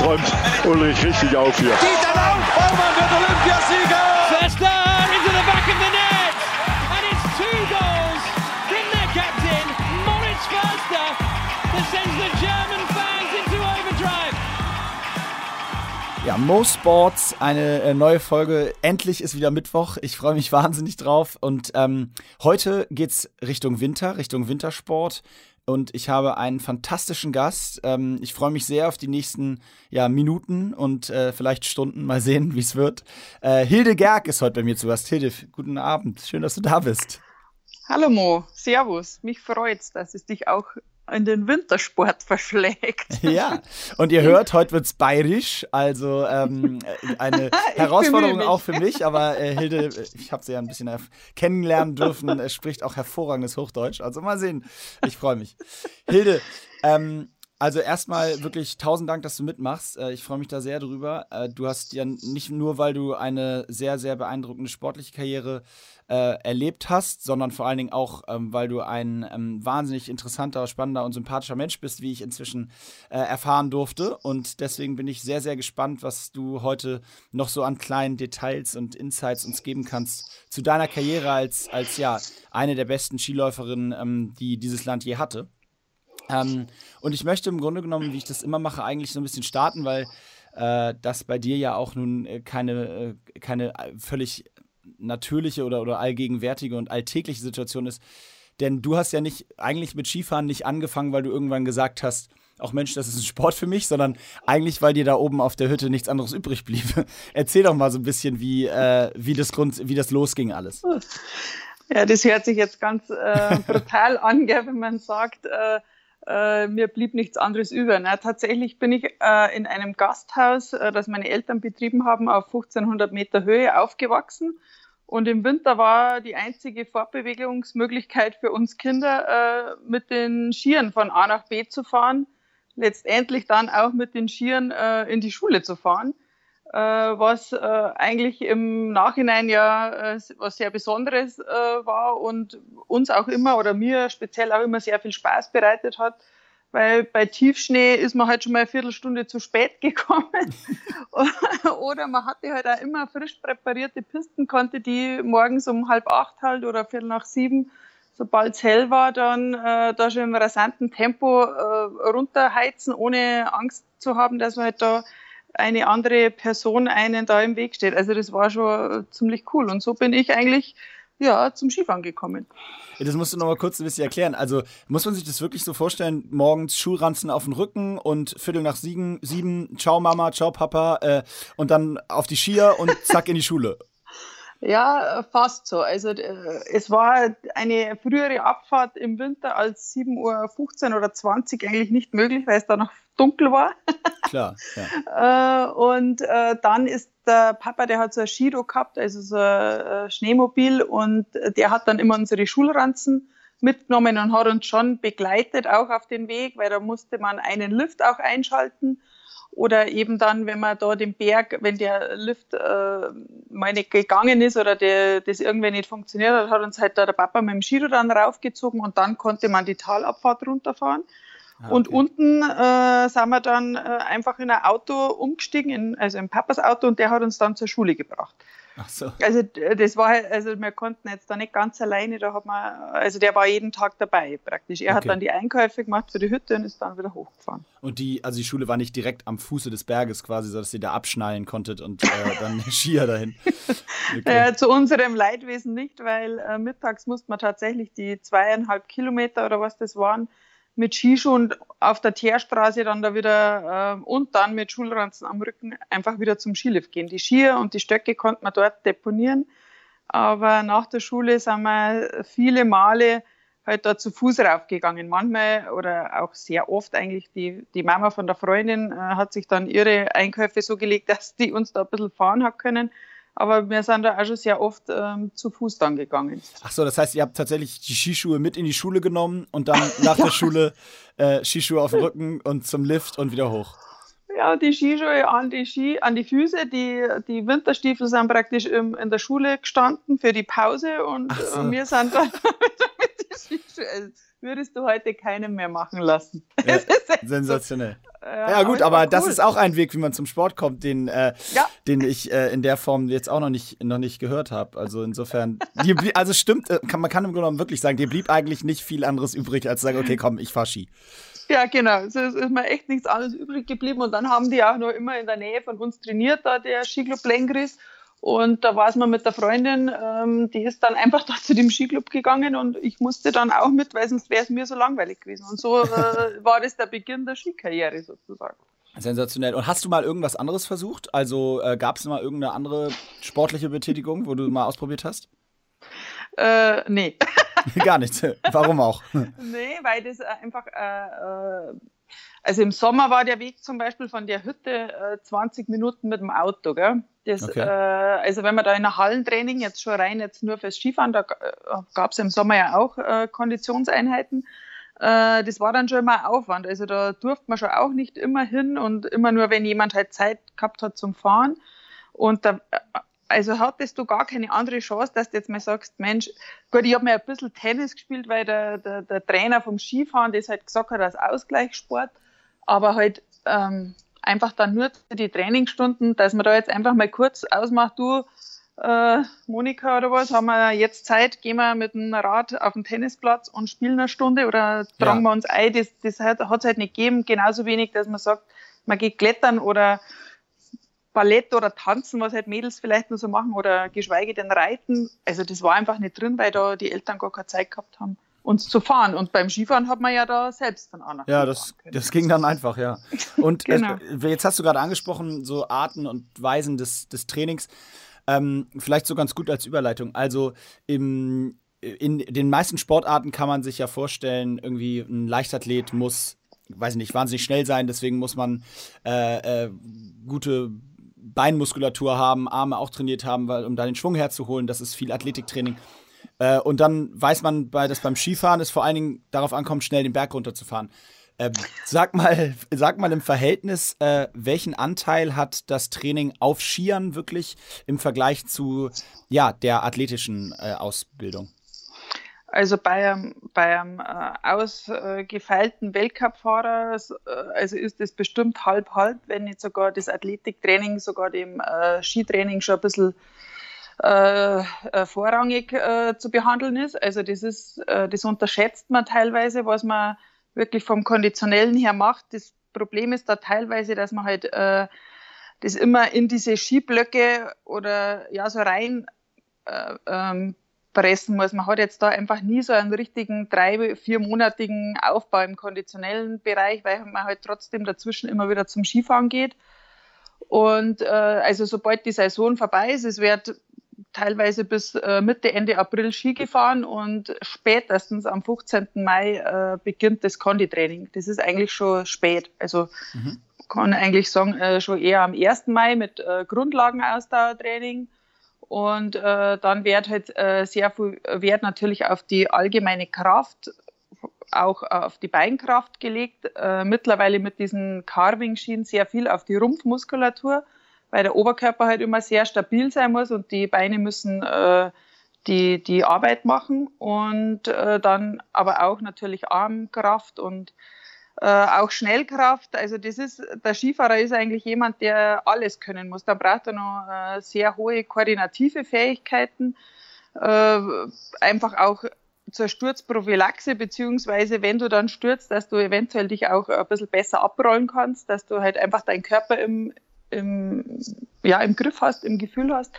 träumt Ulrich richtig auf hier. Dieter Lauf, Baumann wird Olympiasieger! Förster into the back of the net! And it's two goals from their captain, Moritz Förster, that sends the German fans into overdrive. Ja, Mo Sports, eine äh, neue Folge. Endlich ist wieder Mittwoch. Ich freue mich wahnsinnig drauf. Und ähm, heute geht's Richtung Winter, Richtung Wintersport und ich habe einen fantastischen Gast. Ähm, ich freue mich sehr auf die nächsten ja, Minuten und äh, vielleicht Stunden. Mal sehen, wie es wird. Äh, Hilde Gerg ist heute bei mir zu Gast. Hilde, guten Abend. Schön, dass du da bist. Hallo Mo, Servus. Mich freut's, dass es dich auch in den Wintersport verschlägt. Ja, und ihr hört, heute wird es bayerisch, also ähm, eine Herausforderung auch für mich, aber äh, Hilde, ich habe sie ja ein bisschen kennenlernen dürfen, spricht auch hervorragendes Hochdeutsch, also mal sehen, ich freue mich. Hilde, ähm, also erstmal wirklich tausend Dank, dass du mitmachst. Äh, ich freue mich da sehr drüber. Äh, du hast ja nicht nur, weil du eine sehr, sehr beeindruckende sportliche Karriere äh, erlebt hast, sondern vor allen Dingen auch, ähm, weil du ein ähm, wahnsinnig interessanter, spannender und sympathischer Mensch bist, wie ich inzwischen äh, erfahren durfte. Und deswegen bin ich sehr, sehr gespannt, was du heute noch so an kleinen Details und Insights uns geben kannst zu deiner Karriere als, als ja, eine der besten Skiläuferinnen, ähm, die dieses Land je hatte. Ähm, und ich möchte im Grunde genommen, wie ich das immer mache, eigentlich so ein bisschen starten, weil äh, das bei dir ja auch nun äh, keine, äh, keine völlig natürliche oder, oder allgegenwärtige und alltägliche Situation ist. Denn du hast ja nicht eigentlich mit Skifahren nicht angefangen, weil du irgendwann gesagt hast, auch Mensch, das ist ein Sport für mich, sondern eigentlich, weil dir da oben auf der Hütte nichts anderes übrig blieb. Erzähl doch mal so ein bisschen, wie, äh, wie, das, Grund, wie das losging alles. Ja, das hört sich jetzt ganz äh, brutal an, wenn man sagt, äh, äh, mir blieb nichts anderes über. Na, tatsächlich bin ich äh, in einem Gasthaus, äh, das meine Eltern betrieben haben, auf 1500 Meter Höhe aufgewachsen. Und im Winter war die einzige Fortbewegungsmöglichkeit für uns Kinder, äh, mit den Skiern von A nach B zu fahren, letztendlich dann auch mit den Skiern äh, in die Schule zu fahren. Äh, was äh, eigentlich im Nachhinein ja äh, was sehr Besonderes äh, war und uns auch immer oder mir speziell auch immer sehr viel Spaß bereitet hat, weil bei Tiefschnee ist man halt schon mal eine Viertelstunde zu spät gekommen. Oder man hatte halt auch immer frisch präparierte Pisten, konnte die morgens um halb acht halt oder viertel nach sieben sobald es hell war, dann äh, da schon im rasanten Tempo äh, runterheizen, ohne Angst zu haben, dass man halt da eine andere Person einen da im Weg steht. Also das war schon ziemlich cool. Und so bin ich eigentlich ja, zum Skifahren gekommen. Das musst du noch mal kurz ein bisschen erklären. Also muss man sich das wirklich so vorstellen, morgens Schulranzen auf den Rücken und Viertel nach sieben, sieben ciao Mama, ciao Papa äh, und dann auf die Skier und zack in die Schule. Ja, fast so. Also äh, es war eine frühere Abfahrt im Winter als 7.15 Uhr oder 20 eigentlich nicht möglich, weil es da noch dunkel war. Klar. Ja. äh, und äh, dann ist der Papa, der hat so ein Skido gehabt, also so ein äh, Schneemobil und der hat dann immer unsere Schulranzen mitgenommen und hat uns schon begleitet auch auf den Weg, weil da musste man einen Lift auch einschalten oder eben dann, wenn man da den Berg, wenn der Lift äh, mal nicht gegangen ist oder der, das irgendwie nicht funktioniert hat, hat uns halt da der Papa mit dem Skido dann raufgezogen und dann konnte man die Talabfahrt runterfahren. Ah, okay. Und unten äh, sind wir dann äh, einfach in ein Auto umgestiegen, in, also in Papas Auto, und der hat uns dann zur Schule gebracht. Ach so. Also das war halt, also wir konnten jetzt da nicht ganz alleine, da hat man, also der war jeden Tag dabei praktisch. Er okay. hat dann die Einkäufe gemacht für die Hütte und ist dann wieder hochgefahren. Und die, also die Schule war nicht direkt am Fuße des Berges quasi, sodass ihr da abschnallen konntet und äh, dann Skier dahin. Okay. Äh, zu unserem Leidwesen nicht, weil äh, mittags musste man tatsächlich die zweieinhalb Kilometer oder was das waren, mit Skischuhen auf der Teerstraße dann da wieder äh, und dann mit Schulranzen am Rücken einfach wieder zum Skilift gehen. Die Skier und die Stöcke konnte man dort deponieren, aber nach der Schule sind wir viele Male halt da zu Fuß raufgegangen. Manchmal oder auch sehr oft eigentlich die, die Mama von der Freundin äh, hat sich dann ihre Einkäufe so gelegt, dass die uns da ein bisschen fahren hat können. Aber wir sind da auch schon sehr oft ähm, zu Fuß dann gegangen. Ach so, das heißt, ihr habt tatsächlich die Skischuhe mit in die Schule genommen und dann nach ja. der Schule äh, Skischuhe auf den Rücken und zum Lift und wieder hoch. Ja, die Skischuhe an die Ski, an die Füße, die, die Winterstiefel sind praktisch im, in der Schule gestanden für die Pause und so. wir sind dann mit, mit würdest du heute keinen mehr machen lassen. Ja, sensationell. So. Ja, ja, gut, aber, cool. das ist auch ein Weg, wie man zum Sport kommt, den, äh, ja. den ich äh, in der Form jetzt auch noch nicht, noch nicht gehört habe. Also insofern, die, also stimmt, äh, kann, man kann im Grunde genommen wirklich sagen, dir blieb eigentlich nicht viel anderes übrig, als zu sagen, okay, komm, ich fahr Ski. Ja, genau. Es ist, ist mir echt nichts anderes übrig geblieben. Und dann haben die auch noch immer in der Nähe von uns trainiert, da der Skiclub Lengris. Und da war es mal mit der Freundin, ähm, die ist dann einfach da zu dem Skiclub gegangen und ich musste dann auch mit, weil sonst wäre es mir so langweilig gewesen. Und so äh, war das der Beginn der Skikarriere sozusagen. Sensationell. Und hast du mal irgendwas anderes versucht? Also äh, gab es mal irgendeine andere sportliche Betätigung, wo du mal ausprobiert hast? Äh, nee. Gar nichts. Warum auch? nee, weil das einfach äh, äh also im Sommer war der Weg zum Beispiel von der Hütte äh, 20 Minuten mit dem Auto. Gell? Das, okay. äh, also wenn man da in der Hallentraining jetzt schon rein jetzt nur fürs Skifahren, da äh, gab es im Sommer ja auch äh, Konditionseinheiten. Äh, das war dann schon immer Aufwand. Also da durfte man schon auch nicht immer hin und immer nur, wenn jemand halt Zeit gehabt hat zum Fahren. Und da, also hattest du gar keine andere Chance, dass du jetzt mal sagst, Mensch, gut, ich habe mir ein bisschen Tennis gespielt, weil der, der, der Trainer vom Skifahren das halt gesagt hat als Ausgleichssport aber halt ähm, einfach dann nur die Trainingsstunden, dass man da jetzt einfach mal kurz ausmacht, du, äh, Monika oder was, haben wir jetzt Zeit, gehen wir mit dem Rad auf den Tennisplatz und spielen eine Stunde oder tragen ja. wir uns ein. Das, das hat es halt nicht gegeben. Genauso wenig, dass man sagt, man geht klettern oder Ballett oder Tanzen, was halt Mädels vielleicht nur so machen oder geschweige denn Reiten. Also das war einfach nicht drin, weil da die Eltern gar keine Zeit gehabt haben uns zu fahren. Und beim Skifahren hat man ja da selbst dann auch noch. Ja, das, das ging dann einfach, ja. Und genau. äh, jetzt hast du gerade angesprochen, so Arten und Weisen des, des Trainings. Ähm, vielleicht so ganz gut als Überleitung. Also im, in den meisten Sportarten kann man sich ja vorstellen, irgendwie ein Leichtathlet muss, weiß ich nicht, wahnsinnig schnell sein, deswegen muss man äh, äh, gute Beinmuskulatur haben, Arme auch trainiert haben, weil, um da den Schwung herzuholen. Das ist viel Athletiktraining. Äh, und dann weiß man, bei, dass beim Skifahren es vor allen Dingen darauf ankommt, schnell den Berg runterzufahren. Ähm, sag mal, sag mal im Verhältnis, äh, welchen Anteil hat das Training auf Skiern wirklich im Vergleich zu ja, der athletischen äh, Ausbildung? Also bei einem, bei einem äh, ausgefeilten Weltcup-Fahrer äh, also ist das bestimmt halb-halb, wenn nicht sogar das Athletiktraining, sogar dem äh, Skitraining schon ein bisschen äh, äh, vorrangig äh, zu behandeln ist. Also das ist, äh, das unterschätzt man teilweise, was man wirklich vom Konditionellen her macht. Das Problem ist da teilweise, dass man halt äh, das immer in diese Skiblöcke oder ja so rein äh, ähm, pressen muss. Man hat jetzt da einfach nie so einen richtigen drei, viermonatigen Aufbau im konditionellen Bereich, weil man halt trotzdem dazwischen immer wieder zum Skifahren geht. Und äh, also sobald die Saison vorbei ist, es wird teilweise bis äh, Mitte, Ende April Ski gefahren und spätestens am 15. Mai äh, beginnt das Konditraining. Das ist eigentlich schon spät. Also mhm. kann eigentlich sagen, äh, schon eher am 1. Mai mit äh, Grundlagenausdauertraining. Und äh, dann wird halt äh, sehr viel Wert natürlich auf die allgemeine Kraft, auch auf die Beinkraft gelegt. Äh, mittlerweile mit diesen Carving-Schienen sehr viel auf die Rumpfmuskulatur weil der Oberkörper halt immer sehr stabil sein muss und die Beine müssen äh, die, die Arbeit machen und äh, dann aber auch natürlich Armkraft und äh, auch Schnellkraft. Also das ist, der Skifahrer ist eigentlich jemand, der alles können muss. Da braucht er noch äh, sehr hohe koordinative Fähigkeiten, äh, einfach auch zur Sturzprophylaxe, beziehungsweise wenn du dann stürzt, dass du eventuell dich auch ein bisschen besser abrollen kannst, dass du halt einfach deinen Körper im, im, ja, im Griff hast, im Gefühl hast.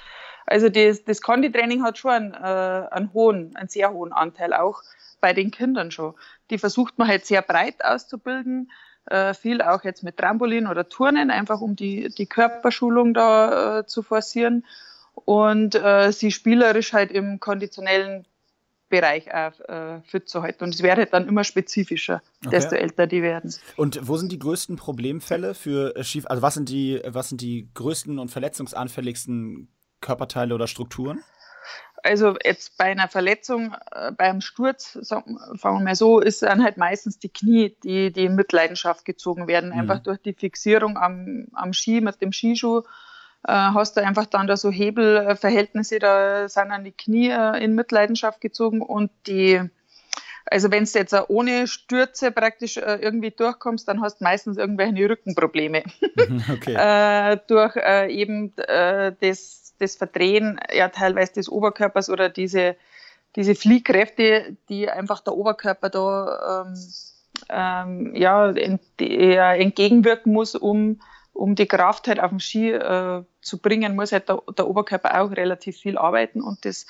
Also das, das Konditraining hat schon einen, äh, einen hohen, einen sehr hohen Anteil, auch bei den Kindern schon. Die versucht man halt sehr breit auszubilden, äh, viel auch jetzt mit Trampolin oder Turnen, einfach um die, die Körperschulung da äh, zu forcieren und äh, sie spielerisch halt im konditionellen Bereich auch äh, fit zu halten. Und es wird halt dann immer spezifischer, okay. desto älter die werden. Und wo sind die größten Problemfälle für äh, Schief? Also was sind die, was sind die größten und verletzungsanfälligsten Körperteile oder Strukturen? Also jetzt bei einer Verletzung, äh, beim Sturz, sagen, fangen wir mal so, ist dann halt meistens die Knie, die, die in Mitleidenschaft gezogen werden, mhm. einfach durch die Fixierung am, am Ski mit dem Skischuh äh, hast du einfach dann da so Hebelverhältnisse, da sind dann die Knie äh, in Mitleidenschaft gezogen und die Also wenn du jetzt ohne Stürze praktisch äh, irgendwie durchkommst, dann hast du meistens irgendwelche Rückenprobleme. Okay. äh, durch äh, eben äh, das, das Verdrehen ja teilweise des Oberkörpers oder diese, diese Fliehkräfte, die einfach der Oberkörper da ähm, ähm, ja, ent, entgegenwirken muss, um, um die Kraft halt auf dem Ski äh, zu bringen, muss halt der, der Oberkörper auch relativ viel arbeiten und das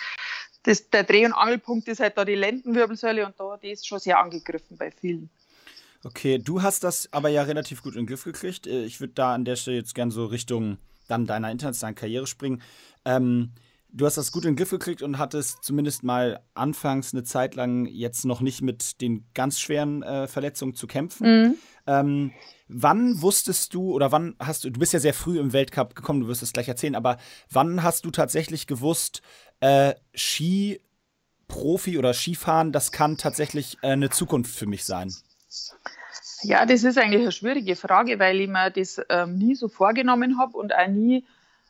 das, der Dreh- und Angelpunkt ist halt da die Lendenwirbelsäule und da die ist schon sehr angegriffen bei vielen. Okay, du hast das aber ja relativ gut in den Griff gekriegt. Äh, ich würde da an der Stelle jetzt gerne so Richtung dann deiner internationalen Karriere springen. Ähm, du hast das gut in den Griff gekriegt und hattest zumindest mal anfangs eine Zeit lang jetzt noch nicht mit den ganz schweren äh, Verletzungen zu kämpfen. Mhm. Ähm, wann wusstest du oder wann hast du, du bist ja sehr früh im Weltcup gekommen, du wirst es gleich erzählen, aber wann hast du tatsächlich gewusst, äh, Skiprofi oder Skifahren, das kann tatsächlich äh, eine Zukunft für mich sein? Ja, das ist eigentlich eine schwierige Frage, weil ich mir das ähm, nie so vorgenommen habe und auch nie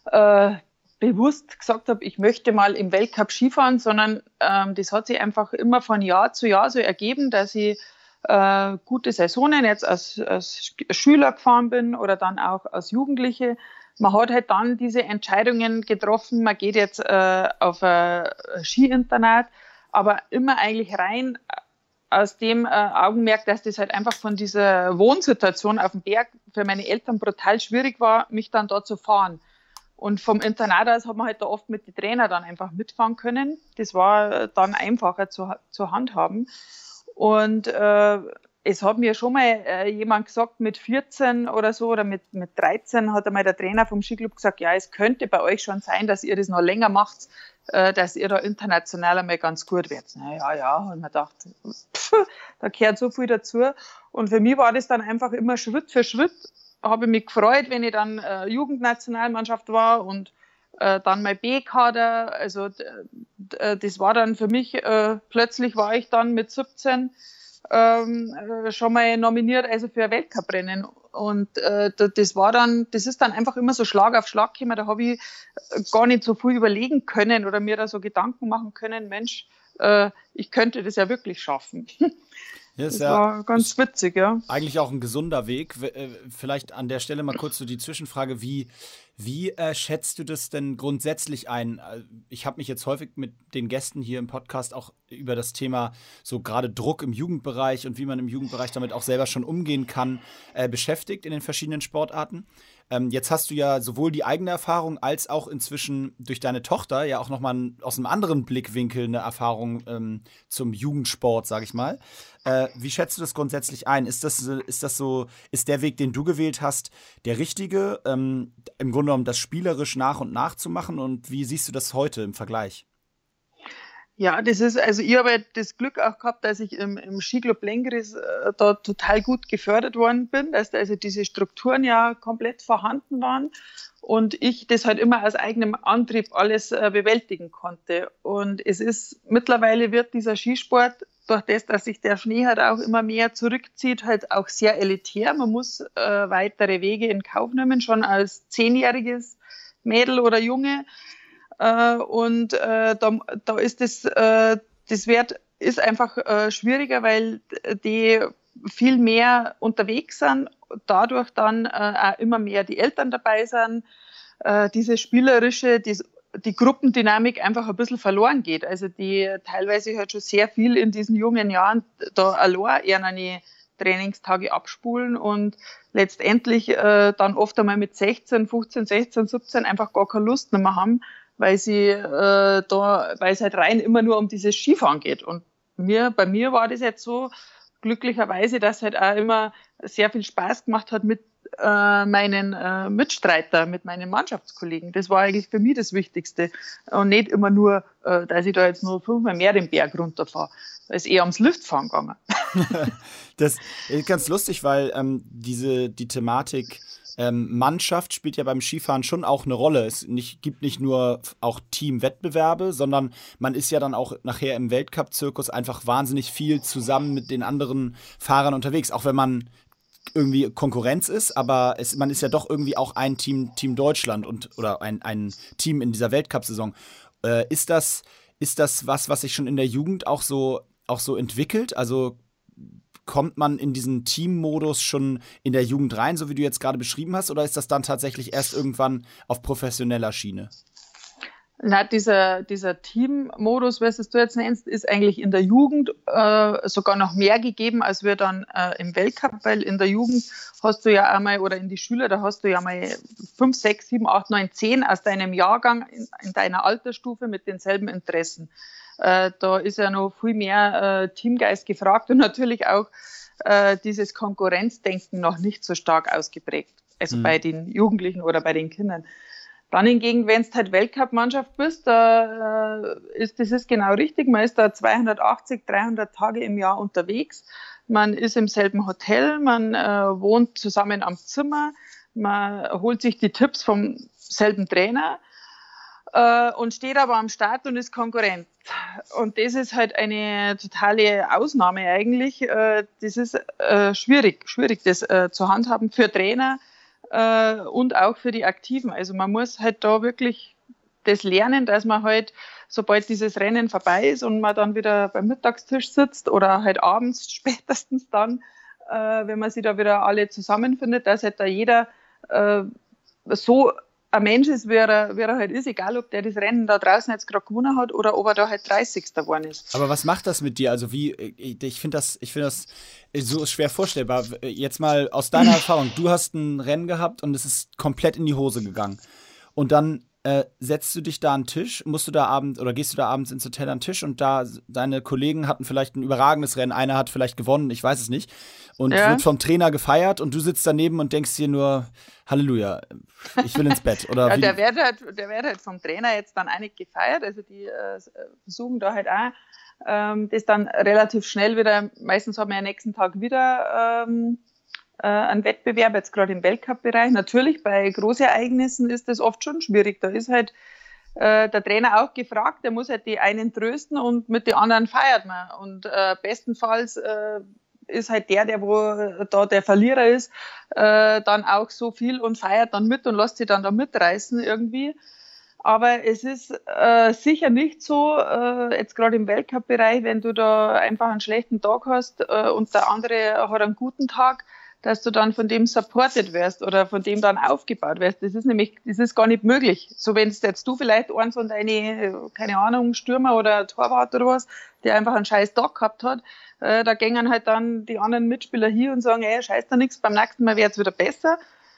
äh, bewusst gesagt habe, ich möchte mal im Weltcup Skifahren, sondern ähm, das hat sich einfach immer von Jahr zu Jahr so ergeben, dass ich äh, gute Saisonen jetzt als, als Schüler gefahren bin oder dann auch als Jugendliche man hat halt dann diese Entscheidungen getroffen, man geht jetzt äh, auf ein Skiinternat, aber immer eigentlich rein aus dem äh, Augenmerk, dass das halt einfach von dieser Wohnsituation auf dem Berg für meine Eltern brutal schwierig war, mich dann dort zu fahren. Und vom Internat aus hat man halt da oft mit den Trainer dann einfach mitfahren können. Das war dann einfacher zu, zu handhaben. Und äh, es hat mir schon mal äh, jemand gesagt, mit 14 oder so oder mit, mit 13 hat einmal der Trainer vom Skiclub gesagt, ja, es könnte bei euch schon sein, dass ihr das noch länger macht, äh, dass ihr da international einmal ganz gut werdet. Na ja, ja, und man gedacht, pff, da gehört so viel dazu. Und für mich war das dann einfach immer Schritt für Schritt, habe ich mich gefreut, wenn ich dann äh, Jugendnationalmannschaft war und äh, dann mein B-Kader. Also äh, das war dann für mich, äh, plötzlich war ich dann mit 17 ähm, äh, schon mal nominiert, also für ein Weltcuprennen. Und äh, das war dann, das ist dann einfach immer so Schlag auf Schlag gekommen. Da habe ich äh, gar nicht so viel überlegen können oder mir da so Gedanken machen können, Mensch, ich könnte das ja wirklich schaffen. Ja, das ja, war ganz witzig, ja. Eigentlich auch ein gesunder Weg. Äh, vielleicht an der Stelle mal kurz so die Zwischenfrage, wie, wie äh, schätzt du das denn grundsätzlich ein? Äh, ich habe mich jetzt häufig mit den Gästen hier im Podcast auch über das Thema so gerade Druck im Jugendbereich und wie man im Jugendbereich damit auch selber schon umgehen kann, äh, beschäftigt in den verschiedenen Sportarten. Ähm, jetzt hast du ja sowohl die eigene Erfahrung als auch inzwischen durch deine Tochter ja auch nochmal aus einem anderen Blickwinkel eine Erfahrung ähm, zum Jugendsport, sag ich mal. Äh, wie schätzt du das grundsätzlich ein? Ist das, ist das so, ist der Weg, den du gewählt hast, der richtige, ähm, im Grunde genommen das spielerisch nach und nach zu machen? Und wie siehst du das heute im Vergleich? Ja, das ist, also ich habe das Glück auch gehabt, dass ich im, im Skiclub Lengris äh, da total gut gefördert worden bin, dass da also diese Strukturen ja komplett vorhanden waren und ich das halt immer aus eigenem Antrieb alles äh, bewältigen konnte. Und es ist, mittlerweile wird dieser Skisport durch das, dass sich der Schnee halt auch immer mehr zurückzieht, halt auch sehr elitär. Man muss äh, weitere Wege in Kauf nehmen, schon als zehnjähriges Mädel oder Junge äh, und äh, da, da ist das, äh, das Wert ist einfach äh, schwieriger, weil die viel mehr unterwegs sind, dadurch dann äh, auch immer mehr die Eltern dabei sind, äh, diese spielerische, die, die Gruppendynamik einfach ein bisschen verloren geht. Also die teilweise halt schon sehr viel in diesen jungen Jahren da allein eher eine Trainingstage abspulen und letztendlich äh, dann oft einmal mit 16, 15, 16, 17 einfach gar keine Lust mehr haben, weil sie äh, da, weil es halt rein immer nur um dieses Skifahren geht. Und mir, bei mir war das jetzt so, glücklicherweise, dass halt auch immer sehr viel Spaß gemacht hat mit äh, meinen äh, Mitstreiter, mit meinen Mannschaftskollegen. Das war eigentlich für mich das Wichtigste. Und nicht immer nur, äh, dass ich da jetzt nur fünfmal mehr den Berg runterfahre. Da ist eher ums Liftfahren gegangen. das ist ganz lustig, weil ähm, diese, die Thematik ähm, Mannschaft spielt ja beim Skifahren schon auch eine Rolle. Es nicht, gibt nicht nur auch Teamwettbewerbe, sondern man ist ja dann auch nachher im Weltcup-Zirkus einfach wahnsinnig viel zusammen mit den anderen Fahrern unterwegs, auch wenn man irgendwie Konkurrenz ist, aber es, man ist ja doch irgendwie auch ein Team, Team Deutschland und oder ein, ein Team in dieser Weltcup-Saison. Äh, ist das, ist das was, was sich schon in der Jugend auch so auch so entwickelt? Also kommt man in diesen Teammodus schon in der Jugend rein, so wie du jetzt gerade beschrieben hast, oder ist das dann tatsächlich erst irgendwann auf professioneller Schiene? Na, dieser, dieser Team-Modus, was du jetzt nennst, ist eigentlich in der Jugend äh, sogar noch mehr gegeben, als wir dann äh, im Weltcup, weil in der Jugend hast du ja einmal, oder in die Schüler, da hast du ja mal fünf, sechs, sieben, acht, neun, zehn aus deinem Jahrgang in, in deiner Altersstufe mit denselben Interessen. Äh, da ist ja noch viel mehr äh, Teamgeist gefragt und natürlich auch äh, dieses Konkurrenzdenken noch nicht so stark ausgeprägt. Also mhm. bei den Jugendlichen oder bei den Kindern. Dann hingegen, wenn du halt Weltcup-Mannschaft bist, da äh, ist das ist genau richtig. Man ist da 280, 300 Tage im Jahr unterwegs. Man ist im selben Hotel, man äh, wohnt zusammen am Zimmer, man holt sich die Tipps vom selben Trainer äh, und steht aber am Start und ist Konkurrent. Und das ist halt eine totale Ausnahme eigentlich. Äh, das ist äh, schwierig, schwierig das zu handhaben für Trainer und auch für die Aktiven. Also man muss halt da wirklich das lernen, dass man halt, sobald dieses Rennen vorbei ist und man dann wieder beim Mittagstisch sitzt oder halt abends spätestens dann, wenn man sich da wieder alle zusammenfindet, dass halt da jeder so ein Mensch ist, wie er, wie er halt ist, egal ob der das Rennen da draußen jetzt gerade gewonnen hat oder ob er da halt 30. geworden ist. Aber was macht das mit dir? Also wie, ich finde das, ich finde das so schwer vorstellbar. Jetzt mal aus deiner Erfahrung, du hast ein Rennen gehabt und es ist komplett in die Hose gegangen. Und dann äh, setzt du dich da an den Tisch, musst du da abends oder gehst du da abends ins Hotel an den Tisch und da deine Kollegen hatten vielleicht ein überragendes Rennen, einer hat vielleicht gewonnen, ich weiß es nicht, und ja. wird vom Trainer gefeiert und du sitzt daneben und denkst dir nur, Halleluja, ich will ins Bett. Oder ja, der wird, halt, der wird halt vom Trainer jetzt dann einig gefeiert, also die äh, versuchen da halt auch ähm, das dann relativ schnell wieder, meistens haben wir am nächsten Tag wieder ähm, äh, einen Wettbewerb, jetzt gerade im Weltcup-Bereich. Natürlich, bei Großereignissen ist das oft schon schwierig. Da ist halt äh, der Trainer auch gefragt, der muss halt die einen trösten und mit den anderen feiert man. Und äh, bestenfalls äh, ist halt der, der wo da der Verlierer ist, äh, dann auch so viel und feiert dann mit und lässt sich dann da mitreißen irgendwie. Aber es ist äh, sicher nicht so, äh, jetzt gerade im Weltcup-Bereich, wenn du da einfach einen schlechten Tag hast äh, und der andere hat einen guten Tag, dass du dann von dem supported wirst oder von dem dann aufgebaut wirst. Das ist nämlich, das ist gar nicht möglich. So wenn es jetzt du vielleicht einen von deine, keine Ahnung, Stürmer oder Torwart oder was, der einfach einen scheiß Tag gehabt hat, äh, da gängen halt dann die anderen Mitspieler hier und sagen, ey, scheiß da nichts, beim nächsten Mal wird's wieder besser.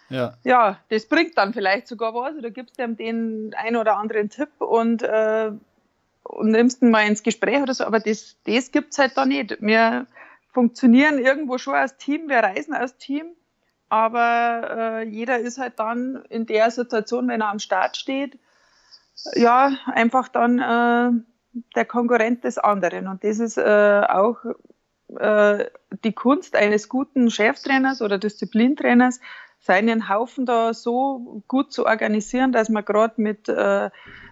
Ja. ja, das bringt dann vielleicht sogar was oder gibst dem den einen oder anderen Tipp und, äh, und nimmst ihn mal ins Gespräch oder so, aber das, das gibt's halt da nicht. Wir funktionieren irgendwo schon als Team, wir reisen als Team, aber äh, jeder ist halt dann in der Situation, wenn er am Start steht, ja, einfach dann äh, der Konkurrent des anderen. Und das ist äh, auch äh, die Kunst eines guten Cheftrainers oder Disziplintrainers, seinen Haufen da so gut zu organisieren, dass man gerade mit, äh,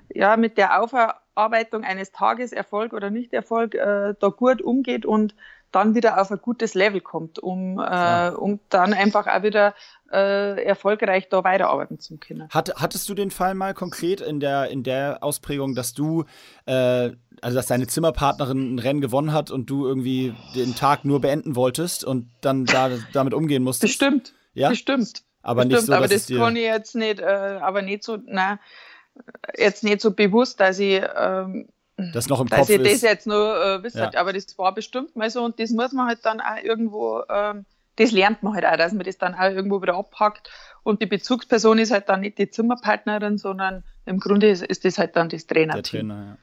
ja, mit der Aufarbeitung eines Tages Erfolg oder Nicht-Erfolg äh, da gut umgeht und dann wieder auf ein gutes Level kommt, um, äh, um dann einfach auch wieder äh, erfolgreich da weiterarbeiten zu können. Hat, hattest du den Fall mal konkret in der, in der Ausprägung, dass du, äh, also dass deine Zimmerpartnerin ein Rennen gewonnen hat und du irgendwie den Tag nur beenden wolltest und dann da, damit umgehen musstest? Bestimmt. Ja? Bestimmt. Aber Bestimmt, nicht so, aber das kann ich jetzt nicht, äh, aber nicht so, na, jetzt nicht so bewusst, dass ich, ähm, das noch im dass Kopf ich ist. das jetzt nur äh, wisst, ja. aber das war bestimmt mal so und das muss man halt dann auch irgendwo, ähm, das lernt man halt auch, dass man das dann auch irgendwo wieder abpackt und die Bezugsperson ist halt dann nicht die Zimmerpartnerin, sondern im Grunde ist, ist das halt dann das Trainerteam. Der Trainer,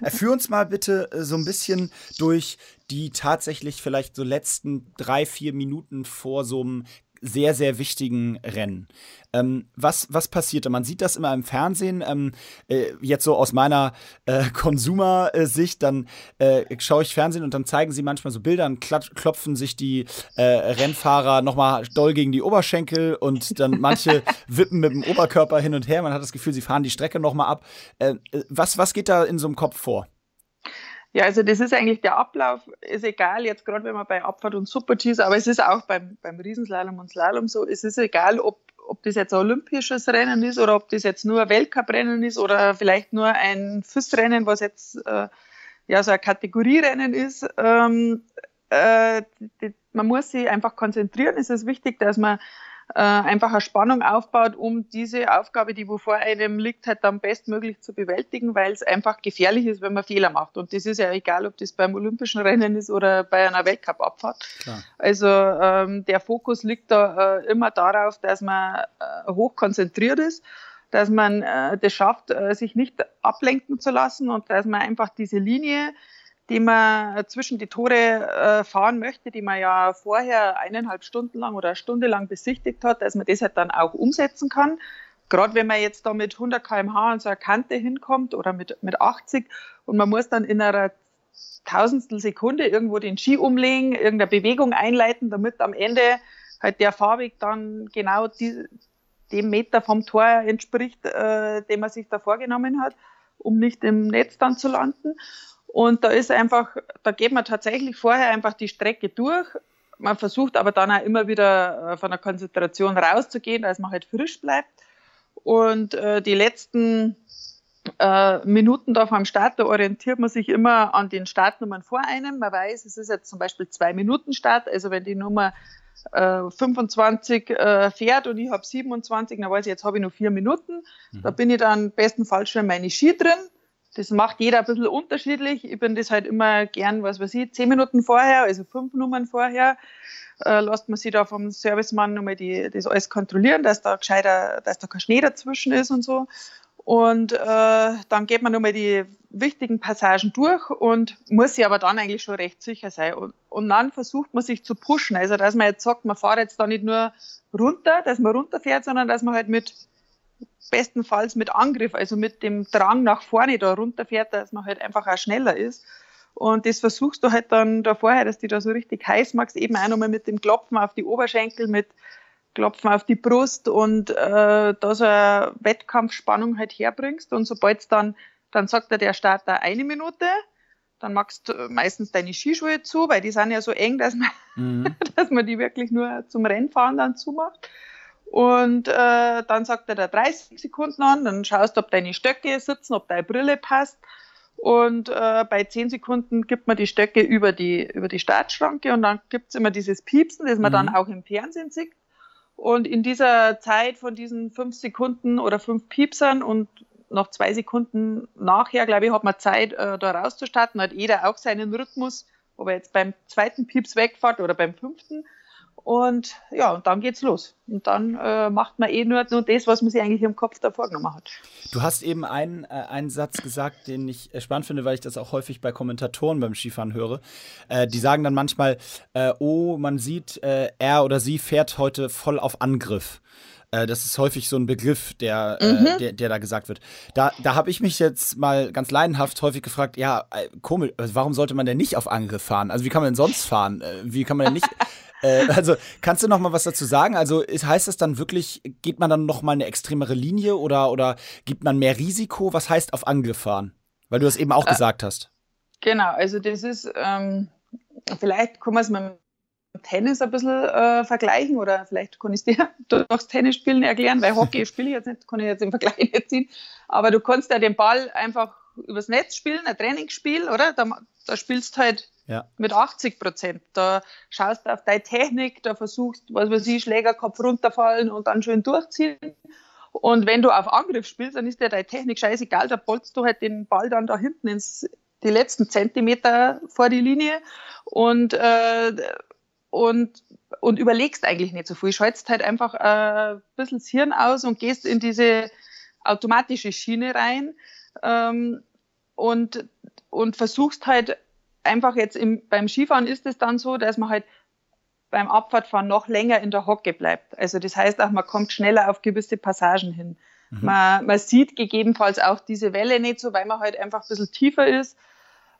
ja. Äh, führ uns mal bitte äh, so ein bisschen durch die tatsächlich vielleicht so letzten drei, vier Minuten vor so einem sehr, sehr wichtigen Rennen. Ähm, was, was passierte? Man sieht das immer im Fernsehen. Ähm, äh, jetzt so aus meiner äh, Konsumersicht, dann äh, schaue ich Fernsehen und dann zeigen sie manchmal so Bilder und klopfen sich die äh, Rennfahrer nochmal doll gegen die Oberschenkel und dann manche wippen mit dem Oberkörper hin und her. Man hat das Gefühl, sie fahren die Strecke nochmal ab. Äh, was, was geht da in so einem Kopf vor? Ja, also das ist eigentlich der Ablauf, ist egal, jetzt gerade wenn man bei Abfahrt und Super-Gs, aber es ist auch beim, beim Riesenslalom und Slalom so, es ist egal, ob, ob das jetzt ein olympisches Rennen ist oder ob das jetzt nur ein Weltcuprennen ist oder vielleicht nur ein FIS-Rennen, was jetzt äh, ja so ein Kategorierennen ist. Ähm, äh, die, man muss sich einfach konzentrieren. Es ist wichtig, dass man äh, einfach eine Spannung aufbaut, um diese Aufgabe, die wo vor einem liegt, halt dann bestmöglich zu bewältigen, weil es einfach gefährlich ist, wenn man Fehler macht. Und das ist ja egal, ob das beim Olympischen Rennen ist oder bei einer Weltcup-Abfahrt. Also ähm, der Fokus liegt da äh, immer darauf, dass man äh, hoch konzentriert ist dass man äh, das schafft, äh, sich nicht ablenken zu lassen und dass man einfach diese Linie die man zwischen die Tore äh, fahren möchte, die man ja vorher eineinhalb Stunden lang oder eine Stunde lang besichtigt hat, dass man das halt dann auch umsetzen kann. Gerade wenn man jetzt da mit 100 km/h an so eine Kante hinkommt oder mit, mit 80 und man muss dann in einer tausendstel Sekunde irgendwo den Ski umlegen, irgendeine Bewegung einleiten, damit am Ende halt der Fahrweg dann genau die, dem Meter vom Tor entspricht, äh, den man sich da vorgenommen hat, um nicht im Netz dann zu landen. Und da ist einfach, da geht man tatsächlich vorher einfach die Strecke durch. Man versucht aber dann auch immer wieder äh, von der Konzentration rauszugehen, dass man halt frisch bleibt. Und äh, die letzten äh, Minuten da vom Start, da orientiert man sich immer an den Startnummern vor einem. Man weiß, es ist jetzt zum Beispiel zwei Minuten Start. Also wenn die Nummer äh, 25 äh, fährt und ich habe 27, dann weiß ich, jetzt habe ich nur vier Minuten. Mhm. Da bin ich dann bestenfalls schon in meine Ski drin das macht jeder ein bisschen unterschiedlich. Ich bin das halt immer gern, was weiß ich, zehn Minuten vorher, also fünf Nummern vorher, äh, lässt man sich da vom Servicemann nochmal die, das alles kontrollieren, dass da gescheiter, dass da kein Schnee dazwischen ist und so. Und äh, dann geht man nochmal die wichtigen Passagen durch und muss sich aber dann eigentlich schon recht sicher sein. Und, und dann versucht man sich zu pushen. Also, dass man jetzt sagt, man fährt jetzt da nicht nur runter, dass man runterfährt, sondern dass man halt mit bestenfalls mit Angriff, also mit dem Drang nach vorne da runterfährt, dass man halt einfach auch schneller ist. Und das versuchst du halt dann da vorher, dass du da so richtig heiß machst, eben auch nochmal mit dem Klopfen auf die Oberschenkel, mit Klopfen auf die Brust und äh, da so eine Wettkampfspannung halt herbringst. Und sobald es dann, dann sagt er der Starter eine Minute, dann machst du meistens deine Skischuhe zu, weil die sind ja so eng, dass man, mhm. dass man die wirklich nur zum Rennfahren dann zumacht. Und äh, dann sagt er da 30 Sekunden an, dann schaust du, ob deine Stöcke sitzen, ob deine Brille passt. Und äh, bei 10 Sekunden gibt man die Stöcke über die, über die Startschranke und dann gibt's immer dieses Piepsen, das man mhm. dann auch im Fernsehen sieht. Und in dieser Zeit von diesen fünf Sekunden oder fünf Piepsern und noch zwei Sekunden nachher, glaube ich, hat man Zeit, äh, da rauszustarten, hat jeder auch seinen Rhythmus, ob er jetzt beim zweiten Pieps wegfährt oder beim fünften. Und ja, und dann geht's los. Und dann äh, macht man eh nur, nur das, was man sich eigentlich im Kopf da vorgenommen hat. Du hast eben einen, äh, einen Satz gesagt, den ich äh, spannend finde, weil ich das auch häufig bei Kommentatoren beim Skifahren höre. Äh, die sagen dann manchmal, äh, oh, man sieht, äh, er oder sie fährt heute voll auf Angriff. Das ist häufig so ein Begriff, der, mhm. der, der, da gesagt wird. Da, da habe ich mich jetzt mal ganz leidenhaft häufig gefragt, ja, komisch, warum sollte man denn nicht auf Angriff fahren? Also wie kann man denn sonst fahren? Wie kann man denn nicht äh, also kannst du noch mal was dazu sagen? Also ist, heißt das dann wirklich, geht man dann noch mal eine extremere Linie oder, oder gibt man mehr Risiko? Was heißt auf Angriff fahren? Weil du das eben auch äh, gesagt hast. Genau, also das ist, ähm, vielleicht kann man es mit Tennis ein bisschen äh, vergleichen oder vielleicht kann ich es dir durchs Tennisspielen erklären, weil Hockey spiele ich jetzt nicht, kann ich jetzt im Vergleich nicht ziehen. Aber du kannst ja den Ball einfach übers Netz spielen, ein Trainingsspiel, oder? Da, da spielst halt ja. Mit 80 Prozent. Da schaust du auf deine Technik, da versuchst, was weiß ich, Schlägerkopf runterfallen und dann schön durchziehen. Und wenn du auf Angriff spielst, dann ist dir deine Technik scheißegal, da bolzt du halt den Ball dann da hinten ins, die letzten Zentimeter vor die Linie und, äh, und, und überlegst eigentlich nicht so viel. Schaltest halt einfach äh, ein bisschen das Hirn aus und gehst in diese automatische Schiene rein ähm, und, und versuchst halt einfach jetzt im, beim Skifahren ist es dann so, dass man halt beim Abfahrtfahren noch länger in der Hocke bleibt. Also das heißt auch, man kommt schneller auf gewisse Passagen hin. Mhm. Man, man sieht gegebenenfalls auch diese Welle nicht so, weil man halt einfach ein bisschen tiefer ist.